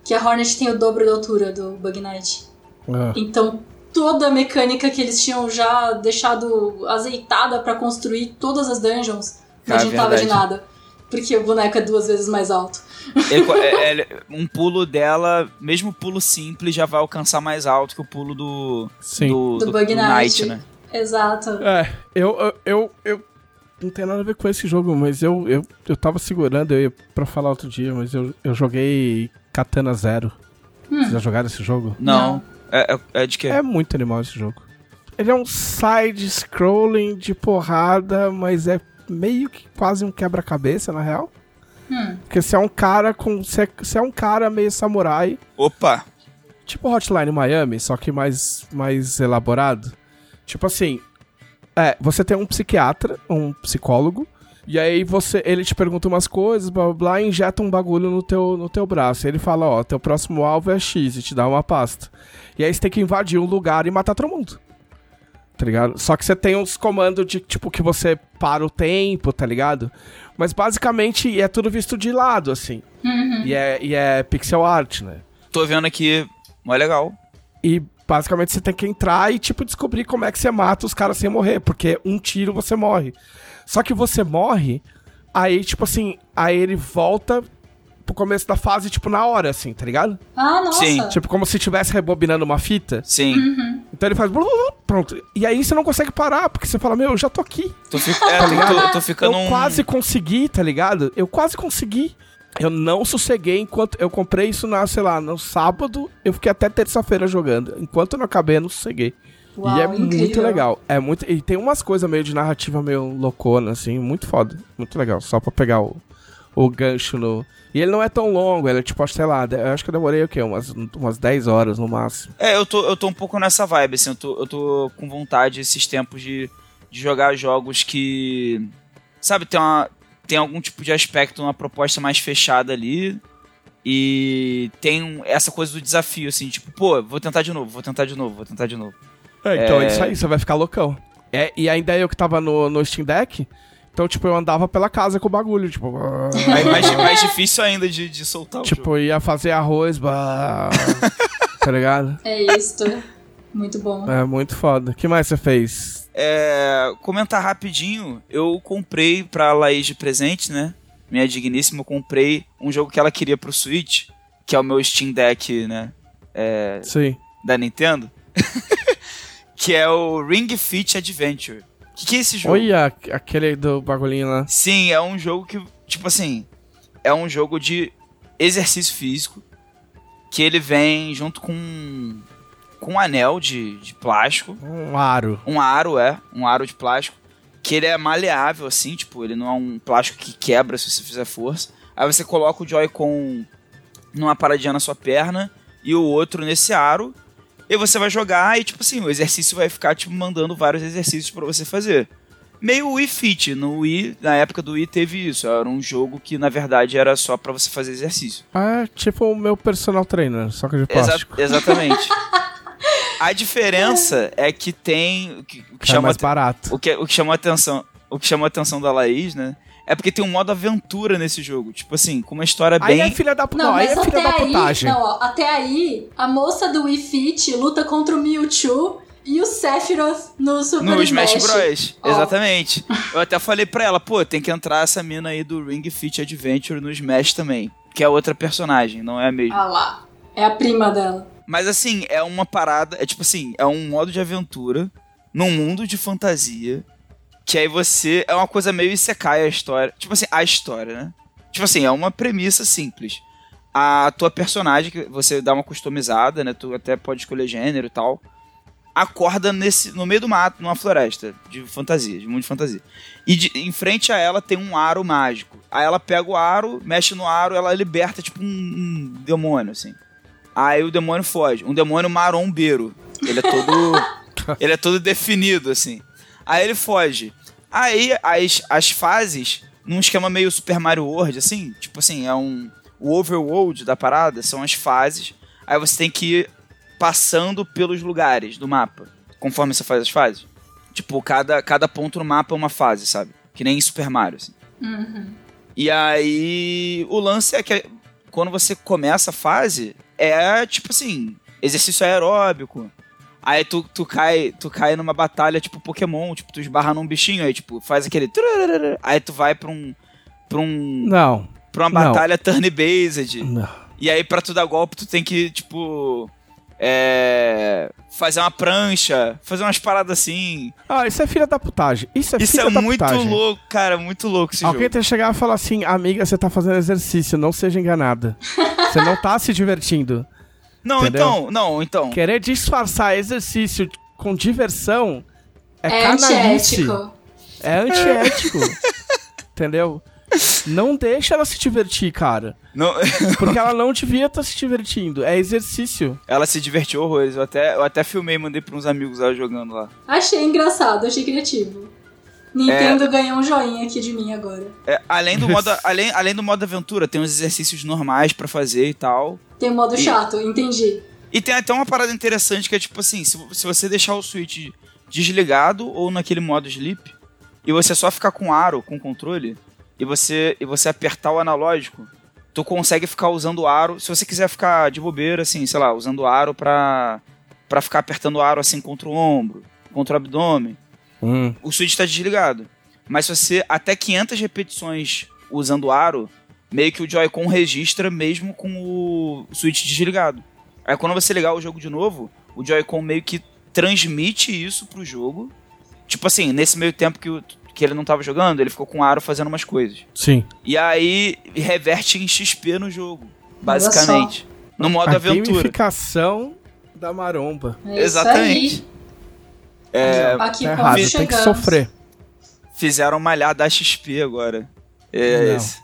Que a Hornet tem o dobro da altura do Bug Night. Ah, Então, toda a mecânica que eles tinham já deixado azeitada pra construir todas as dungeons não Ah, adiantava de nada. Porque o boneco é duas vezes mais alto. Ele é- é- um pulo dela, mesmo pulo simples, já vai alcançar mais alto que o pulo do, sim. do, Do Bug do Night. né? Exato. É, eu, eu, eu, eu- Não tem nada a ver com esse jogo, mas eu, eu, eu tava segurando eu ia pra falar outro dia, mas eu, eu joguei Katana Zero. Hum. Vocês já jogaram esse jogo? Não. É, é, é de quê? É muito animal esse jogo. Ele é um side-scrolling de porrada, mas é meio que quase um quebra-cabeça, na real. Hum. Porque você é um cara com. Você é, você é um cara meio samurai. Opa! Tipo Hotline Miami, só que mais, mais elaborado. Tipo assim, é, você tem um psiquiatra, um psicólogo, e aí você, ele te pergunta umas coisas, blá blá blá, e injeta um bagulho no teu, no teu braço. Ele fala, ó, teu próximo alvo é X, e te dá uma pasta. E aí você tem que invadir um lugar e matar todo mundo. Tá ligado? Só que você tem uns comandos de, tipo, que você para o tempo, tá ligado? Mas basicamente é tudo visto de lado, assim. Uhum. E é, e é pixel art, né? Tô vendo aqui. Mó legal. E basicamente você tem que entrar e, tipo, descobrir como é que você mata os caras sem morrer. Porque um tiro você morre. Só que você morre, aí, tipo assim, aí ele volta pro começo da fase, tipo, na hora, assim, tá ligado? Ah, nossa. Sim. Tipo, como se estivesse rebobinando uma fita. Sim. Uhum. Então ele faz. blu, blu, blu, Pronto. E aí você não consegue parar, porque você fala, meu, eu já tô aqui. Tô, fi- é, tô, tô- tô ficando eu um. quase consegui, tá ligado? Eu quase consegui. Eu não sosseguei enquanto. Eu comprei isso na, sei lá, no sábado. Eu fiquei até terça-feira jogando. Enquanto eu não acabei, eu não sosseguei. Uau, e é muito incrível. legal. É muito. E tem umas coisas meio de narrativa meio loucona, assim, muito foda. Muito legal. Só pra pegar o, o gancho no. E ele não é tão longo, ele é tipo, sei lá, eu acho que eu demorei o quê? Umas, umas 10 horas no máximo. É, eu tô, eu tô um pouco nessa vibe, assim. Eu tô, eu tô com vontade esses tempos de, de jogar jogos que. Sabe, tem, uma, tem algum tipo de aspecto, uma proposta mais fechada ali. E tem essa coisa do desafio, assim, tipo, pô, vou tentar de novo, vou tentar de novo, vou tentar de novo. É, então É. é isso aí, você vai ficar loucão. É, e ainda eu que tava no, no Steam Deck, então, tipo, eu andava pela casa com o bagulho, tipo. Aí mais, mais difícil ainda de, de soltar o jogo. tipo, ia fazer arroz, bah, tá ligado? É isto. Muito bom. É muito foda. O que mais você fez? É, comentar rapidinho, eu comprei pra Laís de presente, né? Minha digníssima, eu comprei um jogo que ela queria pro Switch, que é o meu Steam Deck, né? É, Sim. da Nintendo. que é o Ring Fit Adventure. O que, que é esse jogo? Olha aquele do bagulhinho lá. Sim, é um jogo que, tipo assim, é um jogo de exercício físico que ele vem junto com, com um anel de, de plástico. Um aro. Um aro, é. Um aro de plástico. Que ele é maleável, assim, tipo, ele não é um plástico que quebra se você fizer força. Aí você coloca o Joy-Con numa paradinha na sua perna e o outro nesse aro. E você vai jogar e, tipo assim, o exercício vai ficar te mandando vários exercícios pra você fazer. Meio Wii Fit. No Wii, na época do Wii teve isso. Era um jogo que, na verdade, era só pra você fazer exercício. É tipo o meu personal trainer, só que de Exa- plástico. exatamente. A diferença é que tem. O que, o que É chama mais barato. o que, o que chamou atenção, o que chamou a atenção da Laís, né? É porque tem um modo aventura nesse jogo. Tipo assim, com uma história Aí bem. é filha da Não, Não, aí é filha até da aí, putagem. não, ó, até aí, a moça do Wii Fit luta contra o Mewtwo e o Sephiroth no Super No Smash Bros. Ó. Exatamente. Eu até falei pra ela, pô, tem que entrar essa mina aí do Ring Fit Adventure no Smash também. Que é outra personagem, não é a mesma. Ah lá, é a prima dela. Mas assim, é uma parada. É tipo assim, é um modo de aventura num mundo de fantasia. Que aí você. É uma coisa meio Isekai a história. Tipo assim, a história, né? Tipo assim, é uma premissa simples. A tua personagem, que você dá uma customizada, né? Tu até pode escolher gênero e tal. Acorda nesse, no meio do mato, numa floresta de fantasia, de mundo de fantasia. E de- em frente a ela tem um aro mágico. Aí ela pega o aro, mexe no aro, ela liberta tipo um, um demônio, assim. Aí o demônio foge. Um demônio marombeiro. Ele é todo. ele é todo definido, assim. Aí ele foge. Aí as, as fases, num esquema meio Super Mario World, assim, tipo assim, é um. O overworld da parada são as fases. Aí você tem que ir passando pelos lugares do mapa. Conforme você faz as fases. Tipo, cada, cada ponto no mapa é uma fase, sabe? Que nem em Super Mario, assim. Uhum. E aí, o lance é que quando você começa a fase, é tipo assim, exercício aeróbico. Aí tu, tu, cai, tu cai numa batalha tipo Pokémon, tipo, tu esbarra num bichinho, aí tipo, faz aquele. Aí tu vai pra um. pra um. Não, pra uma batalha turn-based. E aí, pra tu dar golpe, tu tem que, tipo. É. Fazer uma prancha, fazer umas paradas assim. Ah, isso é filha da putagem. Isso é Isso filha é da muito putagem. louco, cara, muito louco esse Alguém jogo. tem que chegar e falar assim, amiga, você tá fazendo exercício, não seja enganada. você não tá se divertindo. Não, Entendeu? então, não, então. Querer disfarçar exercício com diversão é, É canalice. antiético. É antiético. Entendeu? Não deixa ela se divertir, cara. Não, Porque ela não devia estar se divertindo. É exercício. ela se divertiu horrores. Eu até, eu até filmei e mandei pra uns amigos ela jogando lá. Achei engraçado, achei criativo. Nintendo ganhou um joinha aqui de mim agora. É, além, do modo, além, além do modo aventura, tem uns exercícios normais pra fazer e tal. Tem o modo E- chato, entendi. E tem até uma parada interessante que é tipo assim: se, se você deixar o Switch desligado ou naquele modo sleep, e você só ficar com aro, com controle, e você, e você apertar o analógico, tu consegue ficar usando o aro. Se você quiser ficar de bobeira, assim, sei lá, usando o aro pra, pra ficar apertando o aro assim contra o ombro, contra o abdômen. Hum. o switch está desligado. Mas se você até 500 repetições usando o aro, meio que o Joy-Con registra mesmo com o switch desligado. Aí quando você ligar o jogo de novo, o Joy-Con meio que transmite isso pro jogo. Tipo assim, nesse meio tempo que, o- que ele não tava jogando, ele ficou com o aro fazendo umas coisas. Sim. E aí reverte em XP no jogo, basicamente. No modo A aventura. gamificação da maromba. É Exatamente. É. Aqui Tá errado, tem que sofrer. fizeram malhar da XP agora. É Não. esse.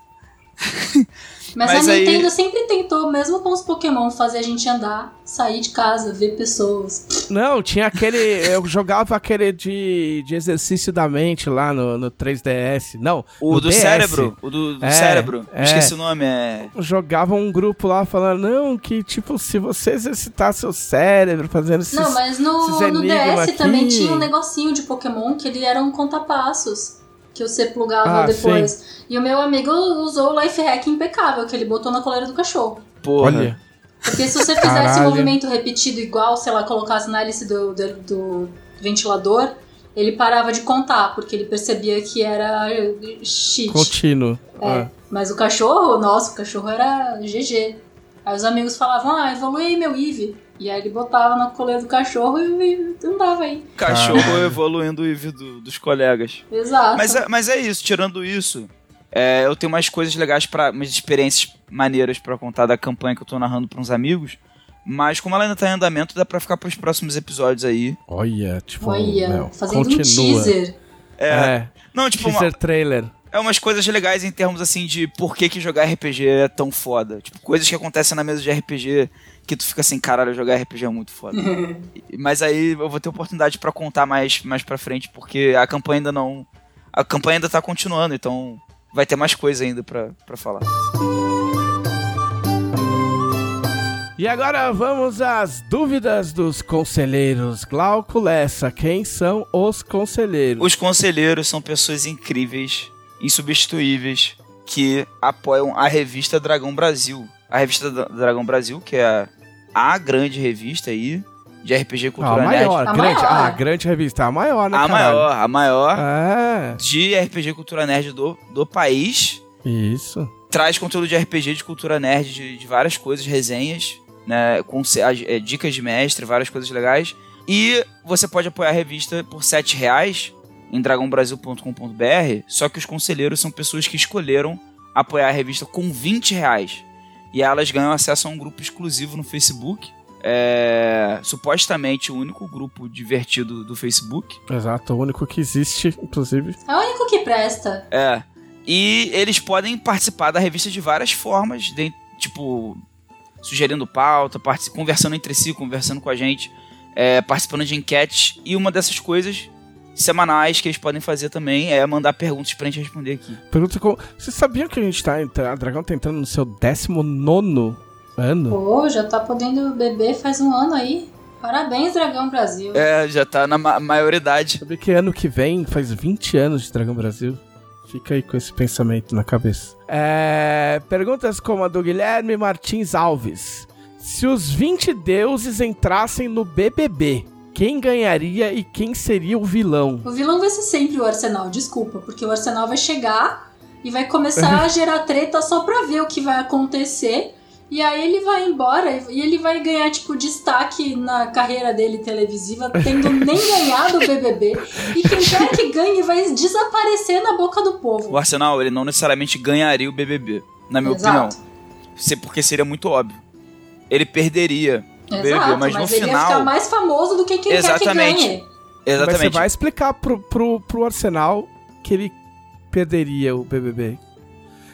Mas, Mas a aí- Nintendo sempre tentou, mesmo com os Pokémon, fazer a gente andar, sair de casa, ver pessoas. Não, tinha aquele. Eu jogava aquele de, de exercício da mente lá no, no 3DS. Não. O no do DS. cérebro. O do, do É, cérebro. é. Esqueci o nome. É. Jogava um grupo lá falando, não, que tipo, se você exercitar seu cérebro fazendo esses. Não, mas no, no DS também aqui. tinha um negocinho de Pokémon que ele era um contapassos. Que você plugava Ah, depois. E o meu amigo usou o life hack impecável, que ele botou na coleira do cachorro. Porra. Olha. Porque se você fizesse Caralho. o movimento repetido igual, sei lá, colocasse na hélice do, do, do ventilador, ele parava de contar, porque ele percebia que era cheat. Contínuo. É. Ah. Mas o cachorro, nossa, o cachorro era GG. Aí os amigos falavam, ah, evolui aí meu Eevee. E aí ele botava na coleira do cachorro e andava aí. Cachorro evoluindo o IV do- dos colegas. Exato. Mas é, mas é isso, tirando isso. é, eu tenho umas coisas legais para umas experiências maneiras pra contar da campanha que eu tô narrando pra uns amigos. Mas como ela ainda tá em andamento, dá pra ficar pros próximos episódios aí. Olha, tipo. Olha, meu, fazendo continua. um teaser. É. Não, tipo, uma- Teaser trailer. é umas coisas legais em termos assim de por que, que jogar RPG é tão foda. Tipo, coisas que acontecem na mesa de RPG que tu fica assim, caralho, jogar RPG é muito foda. Mas aí eu vou ter oportunidade pra contar mais, mais pra frente, porque a campanha ainda não a campanha ainda tá continuando, então vai ter mais coisa ainda pra, pra falar. E agora vamos às dúvidas dos conselheiros. Glauco Lessa, quem são os conselheiros? Os conselheiros são pessoas incríveis, insubstituíveis, que apoiam a revista Dragão Brasil. A revista Dragão Brasil, que é a grande revista aí de RPG Cultura a maior, Nerd. grande, a maior. Ah, grande revista, a maior, né, A caralho? maior, a maior É, de RPG Cultura Nerd do, do país. isso. Traz conteúdo de RPG, de cultura nerd, de, de várias coisas, resenhas, né, com é, dicas de mestre, várias coisas legais. E você pode apoiar a revista por 7 reais em dragãobrasil.com.br, só que os conselheiros são pessoas que escolheram apoiar a revista com 20 reais. E elas ganham acesso a um grupo exclusivo no Facebook. É, supostamente o único grupo divertido do Facebook. Exato, o único que existe, inclusive. É o único que presta. É. E eles podem participar da revista de várias formas, de- tipo, sugerindo pauta, conversando entre si, conversando com a gente, é, participando de enquetes. E uma dessas coisas semanais que eles podem fazer também é mandar perguntas pra gente responder aqui. Pergunta como. Vocês sabiam que a gente tá entrando. A Dragão tá entrando no seu 19 ano? Pô, já tá podendo beber faz um ano aí. Parabéns, Dragão Brasil. É, já tá na ma maioridade. Sabe que ano que vem faz 20 anos de Dragão Brasil? Fica aí com esse pensamento na cabeça. É, perguntas como a do Guilherme Martins Alves. Se os 20 deuses entrassem no BBB, quem ganharia e quem seria o vilão? O vilão vai ser sempre o Arsenal, desculpa, porque o Arsenal vai chegar e vai começar a gerar treta só pra ver o que vai acontecer. E aí ele vai embora e ele vai ganhar, tipo, destaque na carreira dele televisiva, tendo nem ganhado o BBB. E quem quer que ganhe vai desaparecer na boca do O povo. Arsenal, ele não necessariamente ganharia o BBB, na minha Exato. opinião. Se- Porque seria muito óbvio. Ele perderia o BBB, mas, mas, no ele ia final... ficar mais famoso do que quem Exatamente. quer que ganhe. Exatamente. Mas você vai explicar pro, pro, pro Arsenal que ele perderia o BBB.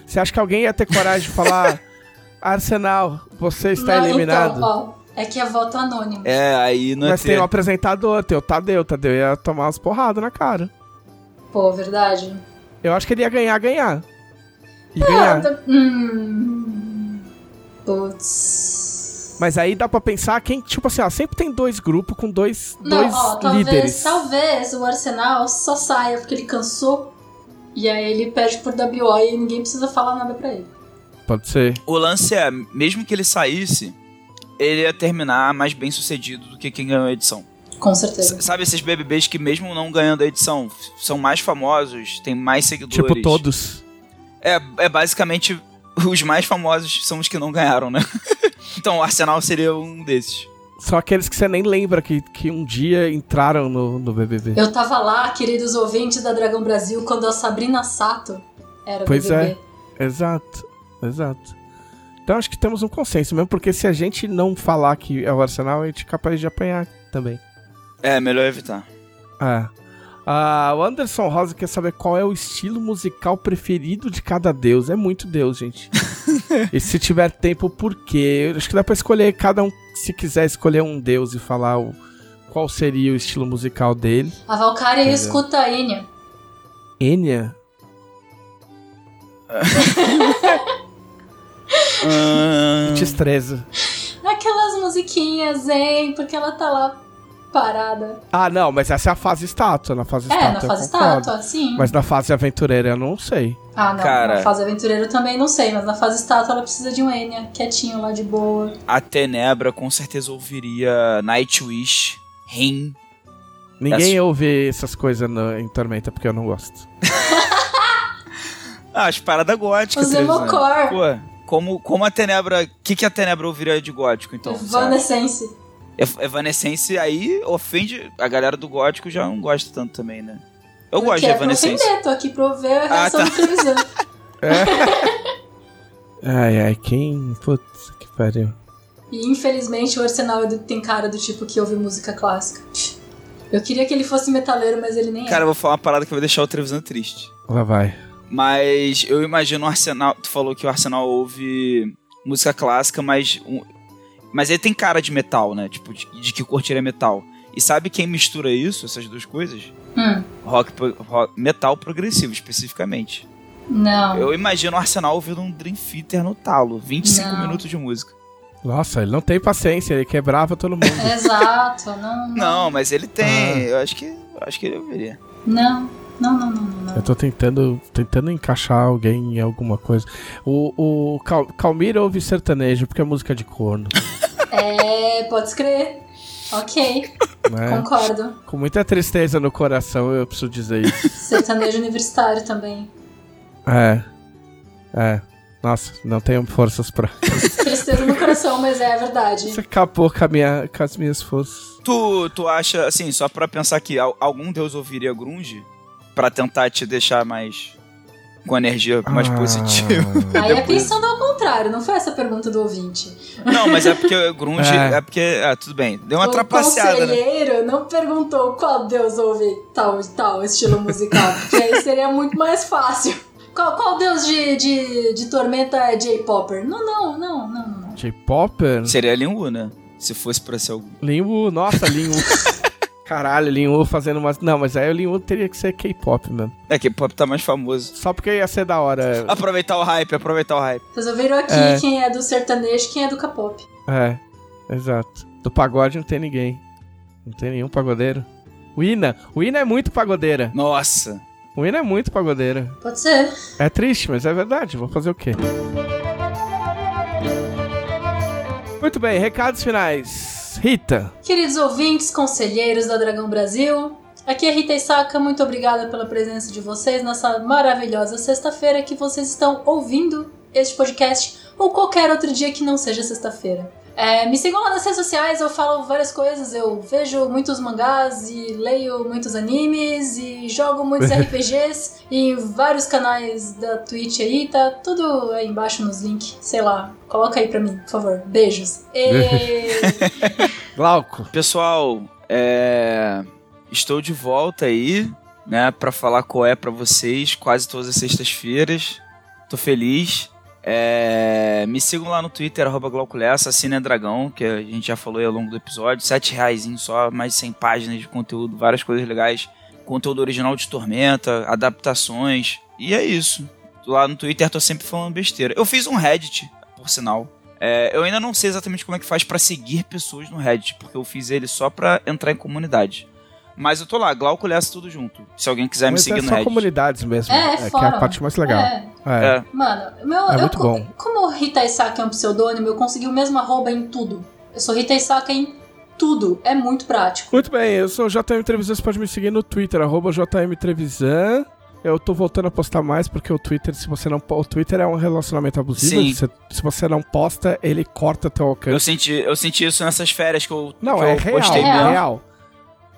Você acha que alguém ia ter coragem de falar Arsenal, você está Não, eliminado? Então, ó, é que é voto anônimo. É, aí não é Mas tem ter. um apresentador, tem o Tadeu. Tadeu ia tomar umas porradas na cara. Pô, verdade. Eu acho que ele ia ganhar, ganhar. E Ah, ganhar. tá- Hum. Putz. Mas aí dá pra pensar quem, tipo assim, ó, sempre tem dois grupos com dois, Não, dois ó, talvez, líderes. talvez o Arsenal só saia porque ele cansou. E aí ele perde por WO e ninguém precisa falar nada pra ele. Pode ser. O lance é, mesmo que ele saísse, ele ia terminar mais bem sucedido do que quem ganhou a edição. Com certeza. S- Sabe esses BBBs que mesmo não ganhando a edição, são mais famosos, têm mais seguidores. Tipo, todos. É, é basicamente os mais famosos são os que não ganharam, né? então o Arsenal seria um desses. Só aqueles que você nem lembra que, que um dia entraram no, no BBB. Eu tava lá, queridos ouvintes da Dragão Brasil, quando a Sabrina Sato era Pois BBB. Exato, exato. Então acho que temos um consenso mesmo, porque se a gente não falar que é o Arsenal, a gente é capaz de apanhar também. É, melhor evitar. É. Ah, o Anderson Rosa quer saber qual é o estilo musical preferido de cada deus. É muito deus, gente. e se tiver tempo, por quê? Eu Acho que dá pra escolher cada um, se quiser escolher um deus e falar o, qual seria o estilo musical dele. A Valkyria é. escuta a Enya. Enya? Destreza. Aquelas musiquinhas, hein? Porque ela tá lá parada. Ah, não, mas essa é a fase estátua. Na fase É, estátua na eu fase estátua, sim. Mas na fase aventureira eu não sei. Ah, não. Cara. Na fase aventureiro também não sei, mas na fase estátua ela precisa de um Enya, quietinho lá de boa. a Tenebra com certeza ouviria Nightwish, Rim. Ninguém Essa- ouve essas coisas no- em Tormenta porque eu não gosto. Ah, as paradas góticas. Os. Emocore. Pô, como, como a Tenebra. O que, que a Tenebra ouviria de gótico, então? sabe? Evanescence. Ev- Evanescence aí ofende. A galera do gótico já não gosta tanto também, né? Eu gosto de é Evanescence. ofender, tô aqui pra ver a reação tá. do Trevisan. Ai, ai, quem. Putz, que pariu. E infelizmente o Arsenal é do- tem cara do tipo que ouve música clássica. Eu queria que ele fosse metaleiro, mas ele nem Cara, é. eu vou falar uma parada que vai deixar o Trevisan triste. Lá vai. Mas eu imagino o Arsenal. Tu falou que o Arsenal ouve música clássica, mas. Mas ele tem cara de metal, né? Tipo, de, de que curtiria metal. E sabe quem mistura isso, essas duas coisas? Hum. Rock, rock- metal progressivo, especificamente. não. Eu imagino o Arsenal ouvindo um Dream Theater no talo. 25 Não. minutos de música. Nossa, ele não tem paciência, ele quebrava todo mundo. Exato, não. Não, mas ele tem. Ah. Eu acho que. Eu acho que ele ouviria. Não, não, não, não, não. não. Eu tô tentando, tentando encaixar alguém em alguma coisa. O, o Cal, Calmir ouve sertanejo porque é música de corno. É, pode escrever. Ok, Né? concordo. Com muita tristeza no coração, eu preciso dizer isso. Sertanejo universitário também. É. É. Nossa, não tenho forças pra. Tristeza no coração, mas é a verdade. Você acabou com, a minha, com as minhas forças. Tu, tu acha, assim, só pra pensar que al- algum deus ouviria grunge pra tentar te deixar mais. Com energia mais Ah. positiva? Aí é Depois- pensando ao contrário, não foi essa a pergunta do ouvinte. Não, mas é porque grunge. É. É, porque. Ah, tudo bem. Deu uma o trapaceada, né? conselheiro não perguntou qual Deus ouve tal tal estilo musical, porque aí seria muito mais fácil. Qual, qual Deus de, de, de tormenta é J-Popper? Não, não, não, não, não. J-Popper? Seria Lin Wu, né? Se fosse pra ser algum. Lin Wu, nossa, Lin Wu. Caralho, Lin Wu fazendo umas. Não, mas aí o Lin Wu teria que ser K-pop mesmo. É que pop tá mais famoso. Só porque ia ser da hora. Aproveitar o hype, aproveitar o hype. Vocês ouviram aqui É. quem é do sertanejo e quem é do K-pop. É, exato. Do pagode não tem ninguém. Não tem nenhum pagodeiro. O Ina. O Ina é muito pagodeira. Nossa. O Ina é muito pagodeira. Pode ser. É triste, mas é verdade. Vou fazer o quê? Muito bem, recados finais. Rita. Queridos ouvintes, conselheiros da Dragão Brasil, aqui é Rita Isaka, muito obrigada pela presença de vocês nessa maravilhosa sexta-feira que vocês estão ouvindo este podcast ou qualquer outro dia que não seja sexta-feira. É, me sigam lá nas redes sociais, eu falo várias coisas, eu vejo muitos mangás e leio muitos animes e jogo muitos RPGs em vários canais da Twitch aí, tá tudo aí embaixo nos links, sei lá, coloca aí pra mim, por favor, beijos. E... Glauco. Pessoal, é... estou de volta aí, né, pra falar qual é pra vocês, quase todas as sextas-feiras. Tô feliz. É... Me sigam lá no Twitter, arroba Glauculessa, Dragão, que a gente já falou aí ao longo do episódio. Sete reais só, mais de 100 páginas de conteúdo, várias coisas legais. Conteúdo original de Tormenta, adaptações. E é isso. Lá no Twitter tô sempre falando besteira. Eu fiz um Reddit, por sinal. É, eu ainda não sei exatamente como é que faz pra seguir pessoas no Reddit, porque eu fiz ele só pra entrar em comunidade. Mas eu tô lá, Glauco Lessa tudo junto. Se alguém quiser me Mas seguir é no só Reddit. comunidades mesmo. É, que é a parte mais legal. É, É. É. Mano, meu, É eu, muito co- bom. como Rita Isaka é um pseudônimo, eu consegui o mesmo arroba em tudo. Eu sou Rita Isaka em tudo. É muito prático. Muito bem, eu sou o JM Trevisan, você pode me seguir no Twitter, arroba JM Trevisan. Eu tô voltando a postar mais porque o Twitter, se você não o Twitter é um relacionamento abusivo. Sim. Se, se você não posta, ele corta teu Eu alcance. senti, eu senti isso nessas férias que eu, Não, que é eu real, postei É mesmo. real.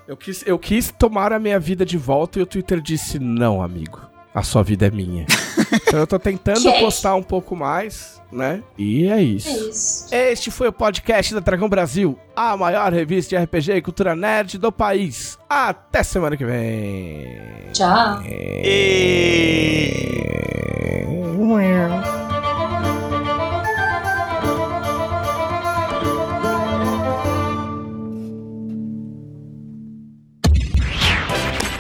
Eu quis, eu quis tomar a minha vida de volta e o Twitter disse: Não, amigo, a sua vida é minha. então eu tô tentando postar um pouco mais, né? E é isso. É isso. Este foi o podcast da Dragão Brasil, a maior revista de RPG e cultura nerd do país. Até semana que vem. Tchau. E...